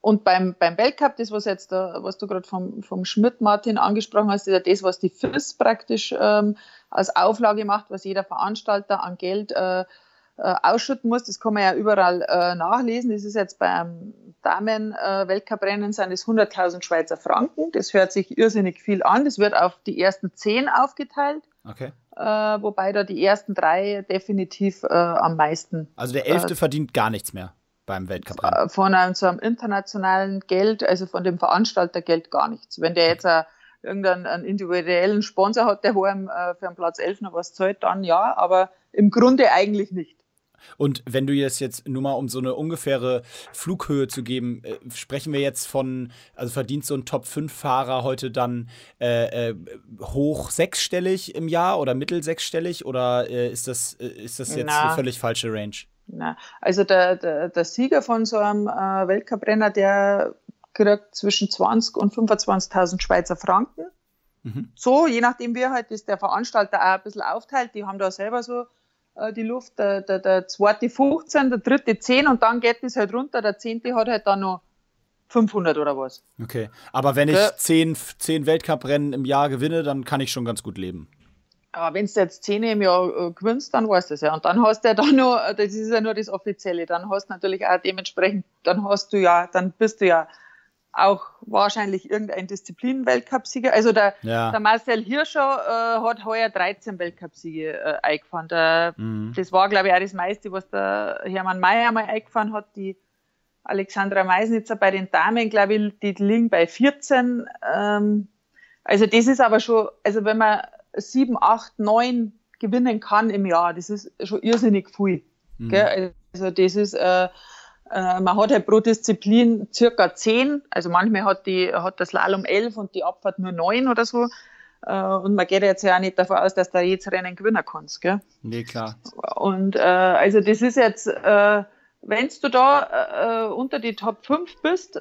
und beim, beim Weltcup, das was jetzt da, was du gerade vom, vom Schmidt Martin angesprochen hast, ist ja das, was die FIS praktisch ähm, als Auflage macht, was jeder Veranstalter an Geld äh, äh, ausschütten muss. Das kann man ja überall äh, nachlesen. Das ist jetzt beim Damen-Weltcuprennen äh, sind es 100.000 Schweizer Franken. Das hört sich irrsinnig viel an. Das wird auf die ersten zehn aufgeteilt. Okay. Äh, wobei da die ersten drei definitiv äh, am meisten. Also der Elfte verdient gar nichts mehr beim Weltcup? Äh, von einem, so einem internationalen Geld, also von dem Veranstalter Geld gar nichts. Wenn der jetzt a, irgendeinen einen individuellen Sponsor hat, der hohem äh, für einen Platz 11 noch was zahlt, dann ja, aber im Grunde eigentlich nicht. Und wenn du jetzt jetzt nur mal um so eine ungefähre Flughöhe zu geben, äh, sprechen wir jetzt von, also verdient so ein Top-5-Fahrer heute dann äh, äh, hoch sechsstellig im Jahr oder mittel sechsstellig oder äh, ist, das, äh, ist das jetzt Na, eine völlig falsche Range? Na, also der, der, der Sieger von so einem äh, Weltcuprennen, der kriegt zwischen 20 und 25.000 Schweizer Franken. Mhm. So, je nachdem, wie halt das der Veranstalter auch ein bisschen aufteilt. Die haben da selber so äh, die Luft. Der, der, der zweite 15, der dritte 10 und dann geht es halt runter. Der zehnte hat halt dann noch 500 oder was. Okay, aber wenn ich ja. 10, 10 Weltcuprennen im Jahr gewinne, dann kann ich schon ganz gut leben. Aber wenn du jetzt 10 im Jahr äh, gewinnst, dann weißt du es ja. Und dann hast du ja dann nur, das ist ja nur das Offizielle, dann hast du natürlich auch dementsprechend, dann hast du ja, dann bist du ja auch wahrscheinlich irgendein Disziplin-Weltcupsieger. Also der, ja. der Marcel Hirscher äh, hat heuer 13 Weltcupsiege äh, eingefahren. Der, mhm. Das war, glaube ich, auch das meiste, was der Hermann Mayer mal eingefahren hat. Die Alexandra Meisnitzer bei den Damen, glaube ich, die liegen bei 14. Ähm, also das ist aber schon, also wenn man sieben, acht, neun gewinnen kann im Jahr, das ist schon irrsinnig viel. Mhm. Also das ist, äh, äh, man hat halt pro Disziplin circa zehn, also manchmal hat, die, hat das Slalom elf und die Abfahrt nur neun oder so. Äh, und man geht jetzt ja auch nicht davon aus, dass du jedes Rennen gewinnen kannst. Gell? Nee, klar. Und äh, also das ist jetzt, wenn du da unter die Top 5 bist,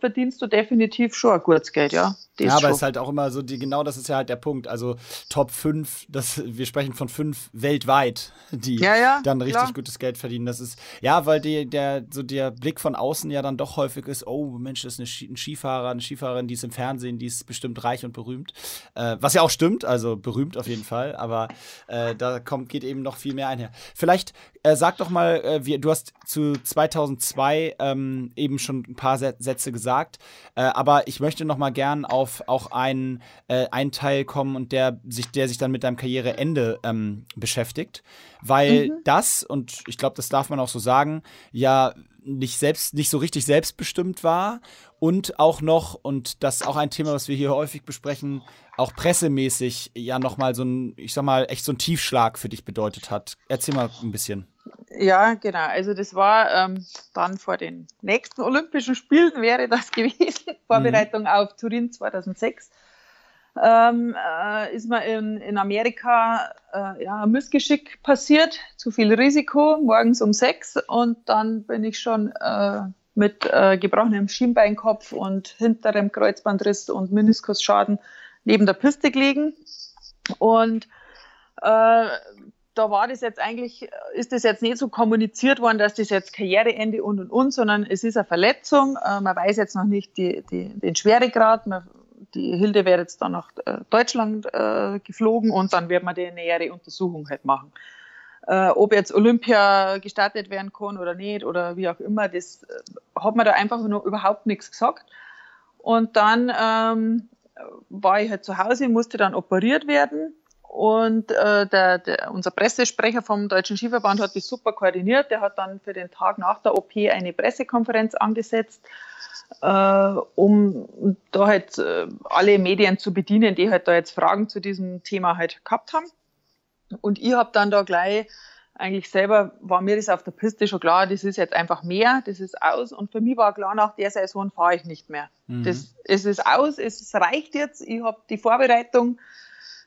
verdienst du definitiv schon ein gutes Geld, ja. Das ja, aber es ist halt auch immer so, die, genau das ist ja halt der Punkt. Also Top 5, das, wir sprechen von 5 weltweit, die ja, ja, dann richtig klar. gutes Geld verdienen. Das ist, ja, weil die, der, so der Blick von außen ja dann doch häufig ist, oh Mensch, das ist eine, ein Skifahrer, eine Skifahrerin, die ist im Fernsehen, die ist bestimmt reich und berühmt. Äh, was ja auch stimmt, also berühmt auf jeden Fall, aber äh, da kommt, geht eben noch viel mehr einher. Vielleicht äh, sag doch mal, äh, wie, du hast zu 2002 ähm, eben schon ein paar Sätze gesagt, äh, aber ich möchte noch mal gern auf auf auch einen, äh, einen Teil kommen und der sich, der sich dann mit deinem Karriereende ähm, beschäftigt. Weil mhm. das, und ich glaube, das darf man auch so sagen, ja nicht selbst, nicht so richtig selbstbestimmt war und auch noch, und das ist auch ein Thema, was wir hier häufig besprechen, auch pressemäßig ja nochmal so ein, ich sag mal, echt so ein Tiefschlag für dich bedeutet hat. Erzähl mal ein bisschen. Ja, genau. Also das war ähm, dann vor den nächsten Olympischen Spielen wäre das gewesen, Vorbereitung mhm. auf Turin 2006. Ähm, äh, ist mir in, in Amerika äh, ja, Missgeschick passiert, zu viel Risiko, morgens um sechs und dann bin ich schon äh, mit äh, gebrochenem Schienbeinkopf und hinterem Kreuzbandriss und Meniskusschaden neben der Piste gelegen und äh, da war das jetzt eigentlich, ist das jetzt nicht so kommuniziert worden, dass das jetzt Karriereende und und und, sondern es ist eine Verletzung. Äh, man weiß jetzt noch nicht die, die, den Schweregrad. Man, die Hilde wäre jetzt dann nach äh, Deutschland äh, geflogen und dann wird man die nähere Untersuchung halt machen. Äh, ob jetzt Olympia gestartet werden kann oder nicht oder wie auch immer, das äh, hat man da einfach noch überhaupt nichts gesagt. Und dann ähm, war ich halt zu Hause, musste dann operiert werden und äh, der, der, unser Pressesprecher vom Deutschen Skiverband hat das super koordiniert. Der hat dann für den Tag nach der OP eine Pressekonferenz angesetzt, äh, um da halt äh, alle Medien zu bedienen, die halt da jetzt Fragen zu diesem Thema halt gehabt haben. Und ich habe dann da gleich eigentlich selber war mir das auf der Piste schon klar, das ist jetzt einfach mehr, das ist aus. Und für mich war klar, nach der Saison fahre ich nicht mehr. Mhm. Das, es ist aus, es reicht jetzt. Ich habe die Vorbereitung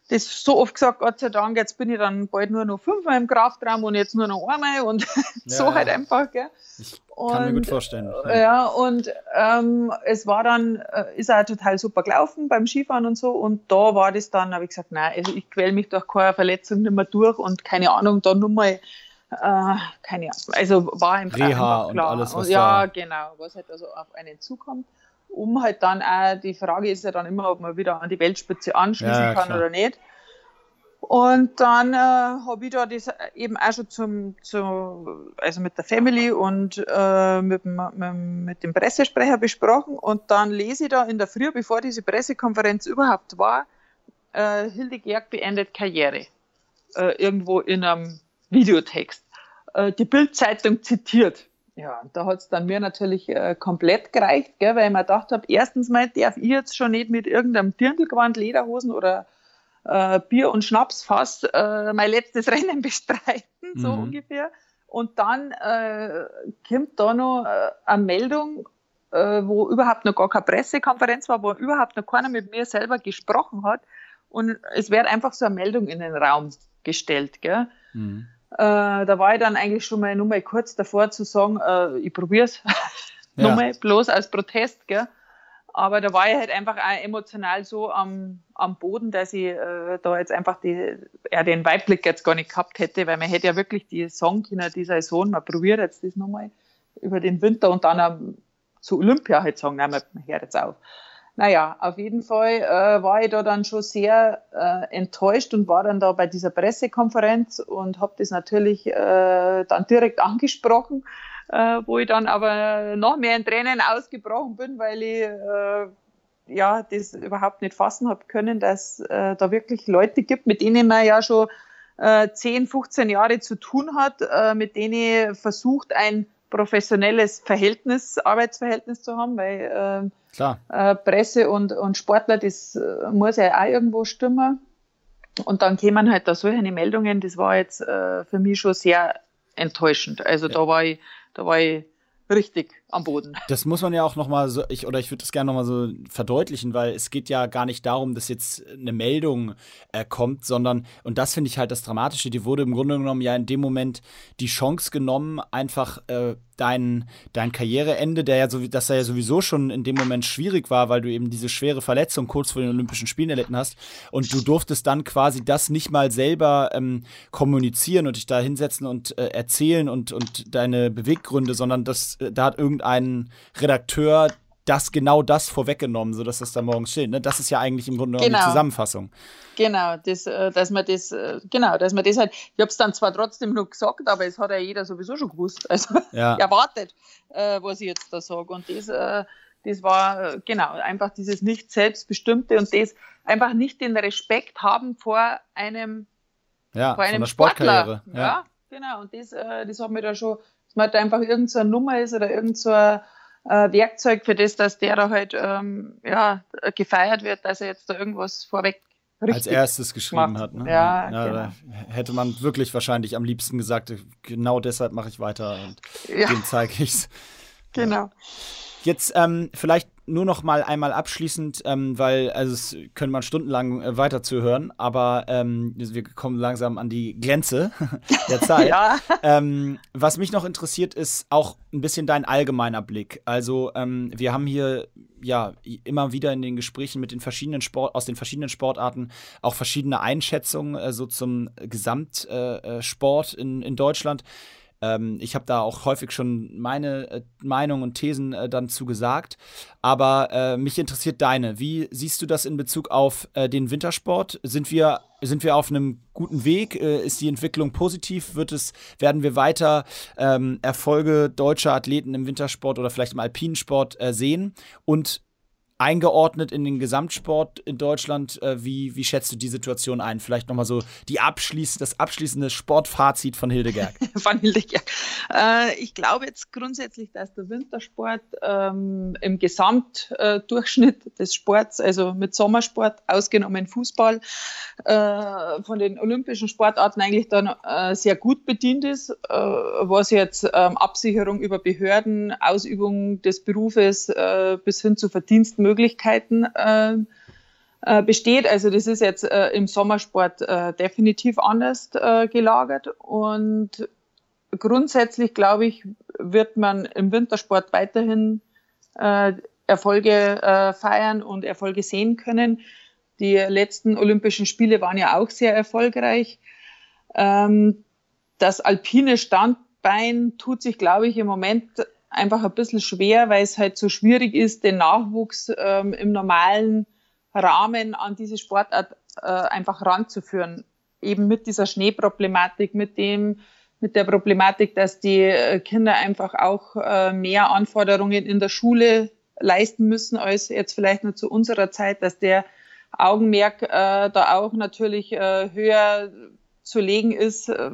das so oft gesagt, Gott sei Dank, jetzt bin ich dann bald nur noch fünfmal im Kraftraum und jetzt nur noch einmal und ja, so halt einfach, gell. Ich kann und, mir gut vorstellen. Ja, ja und ähm, es war dann, äh, ist auch total super gelaufen beim Skifahren und so und da war das dann, habe ich gesagt, nein, also ich quäl mich durch keine Verletzung nicht mehr durch und keine Ahnung, dann nur mal äh, keine Ahnung, also war im Reha und alles, was Ja, da genau, was halt also auf einen zukommt um halt dann auch, die Frage ist ja dann immer, ob man wieder an die Weltspitze anschließen ja, kann klar. oder nicht. Und dann äh, habe ich da das eben auch schon zum, zum also mit der Family und äh, mit, mit, mit, dem Pressesprecher besprochen. Und dann lese ich da in der Früh, bevor diese Pressekonferenz überhaupt war, äh, Hilde Gerg beendet Karriere. Äh, irgendwo in einem Videotext. Äh, die Bildzeitung zitiert. Ja, da hat es dann mir natürlich äh, komplett gereicht, gell, weil ich mir gedacht habe, erstens mal darf ich jetzt schon nicht mit irgendeinem Dirndlgewand, Lederhosen oder äh, Bier- und Schnapsfass äh, mein letztes Rennen bestreiten, so mhm. ungefähr. Und dann äh, kommt da noch äh, eine Meldung, äh, wo überhaupt noch gar keine Pressekonferenz war, wo überhaupt noch keiner mit mir selber gesprochen hat. Und es wird einfach so eine Meldung in den Raum gestellt. Gell? Mhm. Äh, da war ich dann eigentlich schon mal nur mal kurz davor zu sagen, äh, ich probier's. Ja. nur mal bloß als Protest, gell? Aber da war ich halt einfach auch emotional so am, am Boden, dass ich äh, da jetzt einfach die, ja, den Weitblick jetzt gar nicht gehabt hätte, weil man hätte ja wirklich die Songkinder dieser Saison, man probiert jetzt das nochmal über den Winter und dann ähm, zu Olympia halt sagen, nein, man hört jetzt auf. Naja, auf jeden Fall äh, war ich da dann schon sehr äh, enttäuscht und war dann da bei dieser Pressekonferenz und habe das natürlich äh, dann direkt angesprochen, äh, wo ich dann aber noch mehr in Tränen ausgebrochen bin, weil ich äh, ja das überhaupt nicht fassen habe können, dass äh, da wirklich Leute gibt, mit denen man ja schon äh, 10, 15 Jahre zu tun hat, äh, mit denen versucht ein professionelles Verhältnis, Arbeitsverhältnis zu haben, weil äh, äh, Presse und, und Sportler, das äh, muss ja auch irgendwo stimmen. Und dann kämen halt da solche Meldungen, das war jetzt äh, für mich schon sehr enttäuschend. Also ja. da war ich, da war ich richtig am Boden. Das muss man ja auch noch mal so, ich, oder ich würde das gerne noch mal so verdeutlichen, weil es geht ja gar nicht darum, dass jetzt eine Meldung äh, kommt, sondern, und das finde ich halt das Dramatische, die wurde im Grunde genommen ja in dem Moment die Chance genommen, einfach äh, dein, dein Karriereende, der ja so, dass ja sowieso schon in dem Moment schwierig war, weil du eben diese schwere Verletzung kurz vor den Olympischen Spielen erlitten hast und du durftest dann quasi das nicht mal selber ähm, kommunizieren und dich da hinsetzen und äh, erzählen und, und deine Beweggründe, sondern das, äh, da hat irgendein Redakteur das genau das vorweggenommen, sodass das da morgens steht. Ne? Das ist ja eigentlich im Grunde genau. die Zusammenfassung. Genau, das, äh, dass man das, äh, genau, dass man das halt, ich habe es dann zwar trotzdem noch gesagt, aber es hat ja jeder sowieso schon gewusst, also ja. erwartet, äh, was ich jetzt da sage. Und das, das war genau einfach dieses nicht selbstbestimmte und das einfach nicht den Respekt haben vor einem, ja, vor einem Sportler. Ja. ja. genau. Und das, das hat mir da schon, man da einfach irgendeine so Nummer ist oder irgendeine so äh, Werkzeug für das, dass der da halt ähm, ja, gefeiert wird, dass er jetzt da irgendwas vorweg als erstes geschrieben macht. hat. Ne? Ja, ja genau. hätte man wirklich wahrscheinlich am liebsten gesagt, genau deshalb mache ich weiter und ja. dem zeige ich es. Genau. Jetzt ähm, vielleicht nur noch mal einmal abschließend, ähm, weil also es können man stundenlang äh, weiter zuhören, aber ähm, wir kommen langsam an die Grenze der Zeit. ja. ähm, was mich noch interessiert, ist auch ein bisschen dein allgemeiner Blick. Also ähm, wir haben hier ja immer wieder in den Gesprächen mit den verschiedenen Sport aus den verschiedenen Sportarten auch verschiedene Einschätzungen äh, so zum Gesamtsport äh, äh in, in Deutschland. Ähm, ich habe da auch häufig schon meine äh, Meinung und Thesen äh, dann zu gesagt. Aber äh, mich interessiert deine. Wie siehst du das in Bezug auf äh, den Wintersport? Sind wir, sind wir auf einem guten Weg? Äh, ist die Entwicklung positiv? Wird es, werden wir weiter ähm, Erfolge deutscher Athleten im Wintersport oder vielleicht im Alpinensport äh, sehen? Und eingeordnet in den Gesamtsport in Deutschland. Äh, wie, wie schätzt du die Situation ein? Vielleicht nochmal so die abschließ das abschließende Sportfazit von Hildegard. von Hildegard. Äh, ich glaube jetzt grundsätzlich, dass der Wintersport ähm, im Gesamtdurchschnitt äh, des Sports, also mit Sommersport, ausgenommen Fußball, äh, von den olympischen Sportarten eigentlich dann äh, sehr gut bedient ist, äh, was jetzt ähm, Absicherung über Behörden, Ausübung des Berufes bis hin zu Verdiensten Möglichkeiten äh, äh, besteht. Also das ist jetzt äh, im Sommersport äh, definitiv anders äh, gelagert und grundsätzlich glaube ich, wird man im Wintersport weiterhin äh, Erfolge feiern und Erfolge sehen können. Die letzten Olympischen Spiele waren ja auch sehr erfolgreich. Ähm, das alpine Standbein tut sich, glaube ich, im Moment einfach ein bisschen schwer, weil es halt so schwierig ist, den Nachwuchs ähm, im normalen Rahmen an diese Sportart äh, einfach ranzuführen. Eben mit dieser Schneeproblematik, mit dem, mit der Problematik, dass die äh, Kinder einfach auch äh, mehr Anforderungen in der Schule leisten müssen als jetzt vielleicht nur zu unserer Zeit, dass der Augenmerk äh, da auch natürlich äh, höher zu legen ist, äh,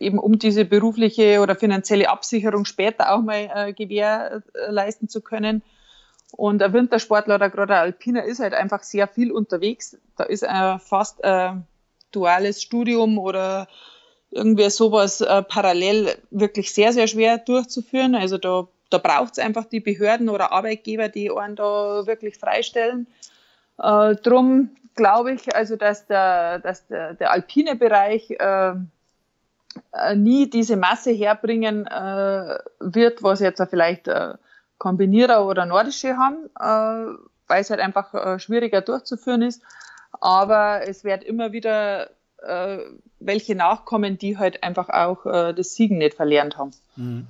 eben um diese berufliche oder finanzielle Absicherung später auch mal äh, gewährleisten zu können. Und der Wintersportler oder gerade der Alpiner ist halt einfach sehr viel unterwegs. Da ist äh, fast ein duales Studium oder irgendwie sowas äh, parallel wirklich sehr, sehr schwer durchzuführen. Also da, da braucht es einfach die Behörden oder Arbeitgeber, die einen da wirklich freistellen. Äh, drum glaube ich, also dass der, dass der, der alpine Bereich äh, äh, nie diese Masse herbringen äh, wird, was jetzt vielleicht äh, Kombinierer oder Nordische haben, äh, weil es halt einfach äh, schwieriger durchzuführen ist. Aber es wird immer wieder äh, welche nachkommen, die halt einfach auch äh, das Siegen nicht verlernt haben. Mhm.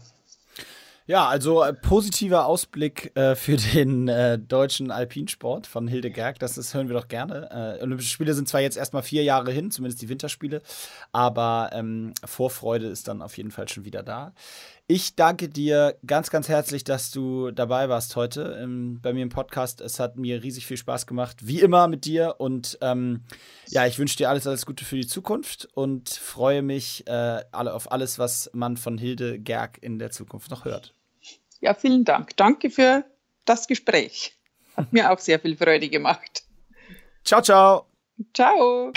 Ja, also äh, positiver Ausblick äh, für den äh, deutschen Alpinsport von Hilde Gerg, das, das hören wir doch gerne. Äh, Olympische Spiele sind zwar jetzt erstmal vier Jahre hin, zumindest die Winterspiele, aber ähm, Vorfreude ist dann auf jeden Fall schon wieder da. Ich danke dir ganz, ganz herzlich, dass du dabei warst heute ähm, bei mir im Podcast. Es hat mir riesig viel Spaß gemacht, wie immer mit dir. Und ähm, ja, ich wünsche dir alles, alles Gute für die Zukunft und freue mich äh, alle, auf alles, was man von Hilde Gerg in der Zukunft noch hört. Ja, vielen Dank. Danke für das Gespräch. Hat mir auch sehr viel Freude gemacht. Ciao, ciao. Ciao.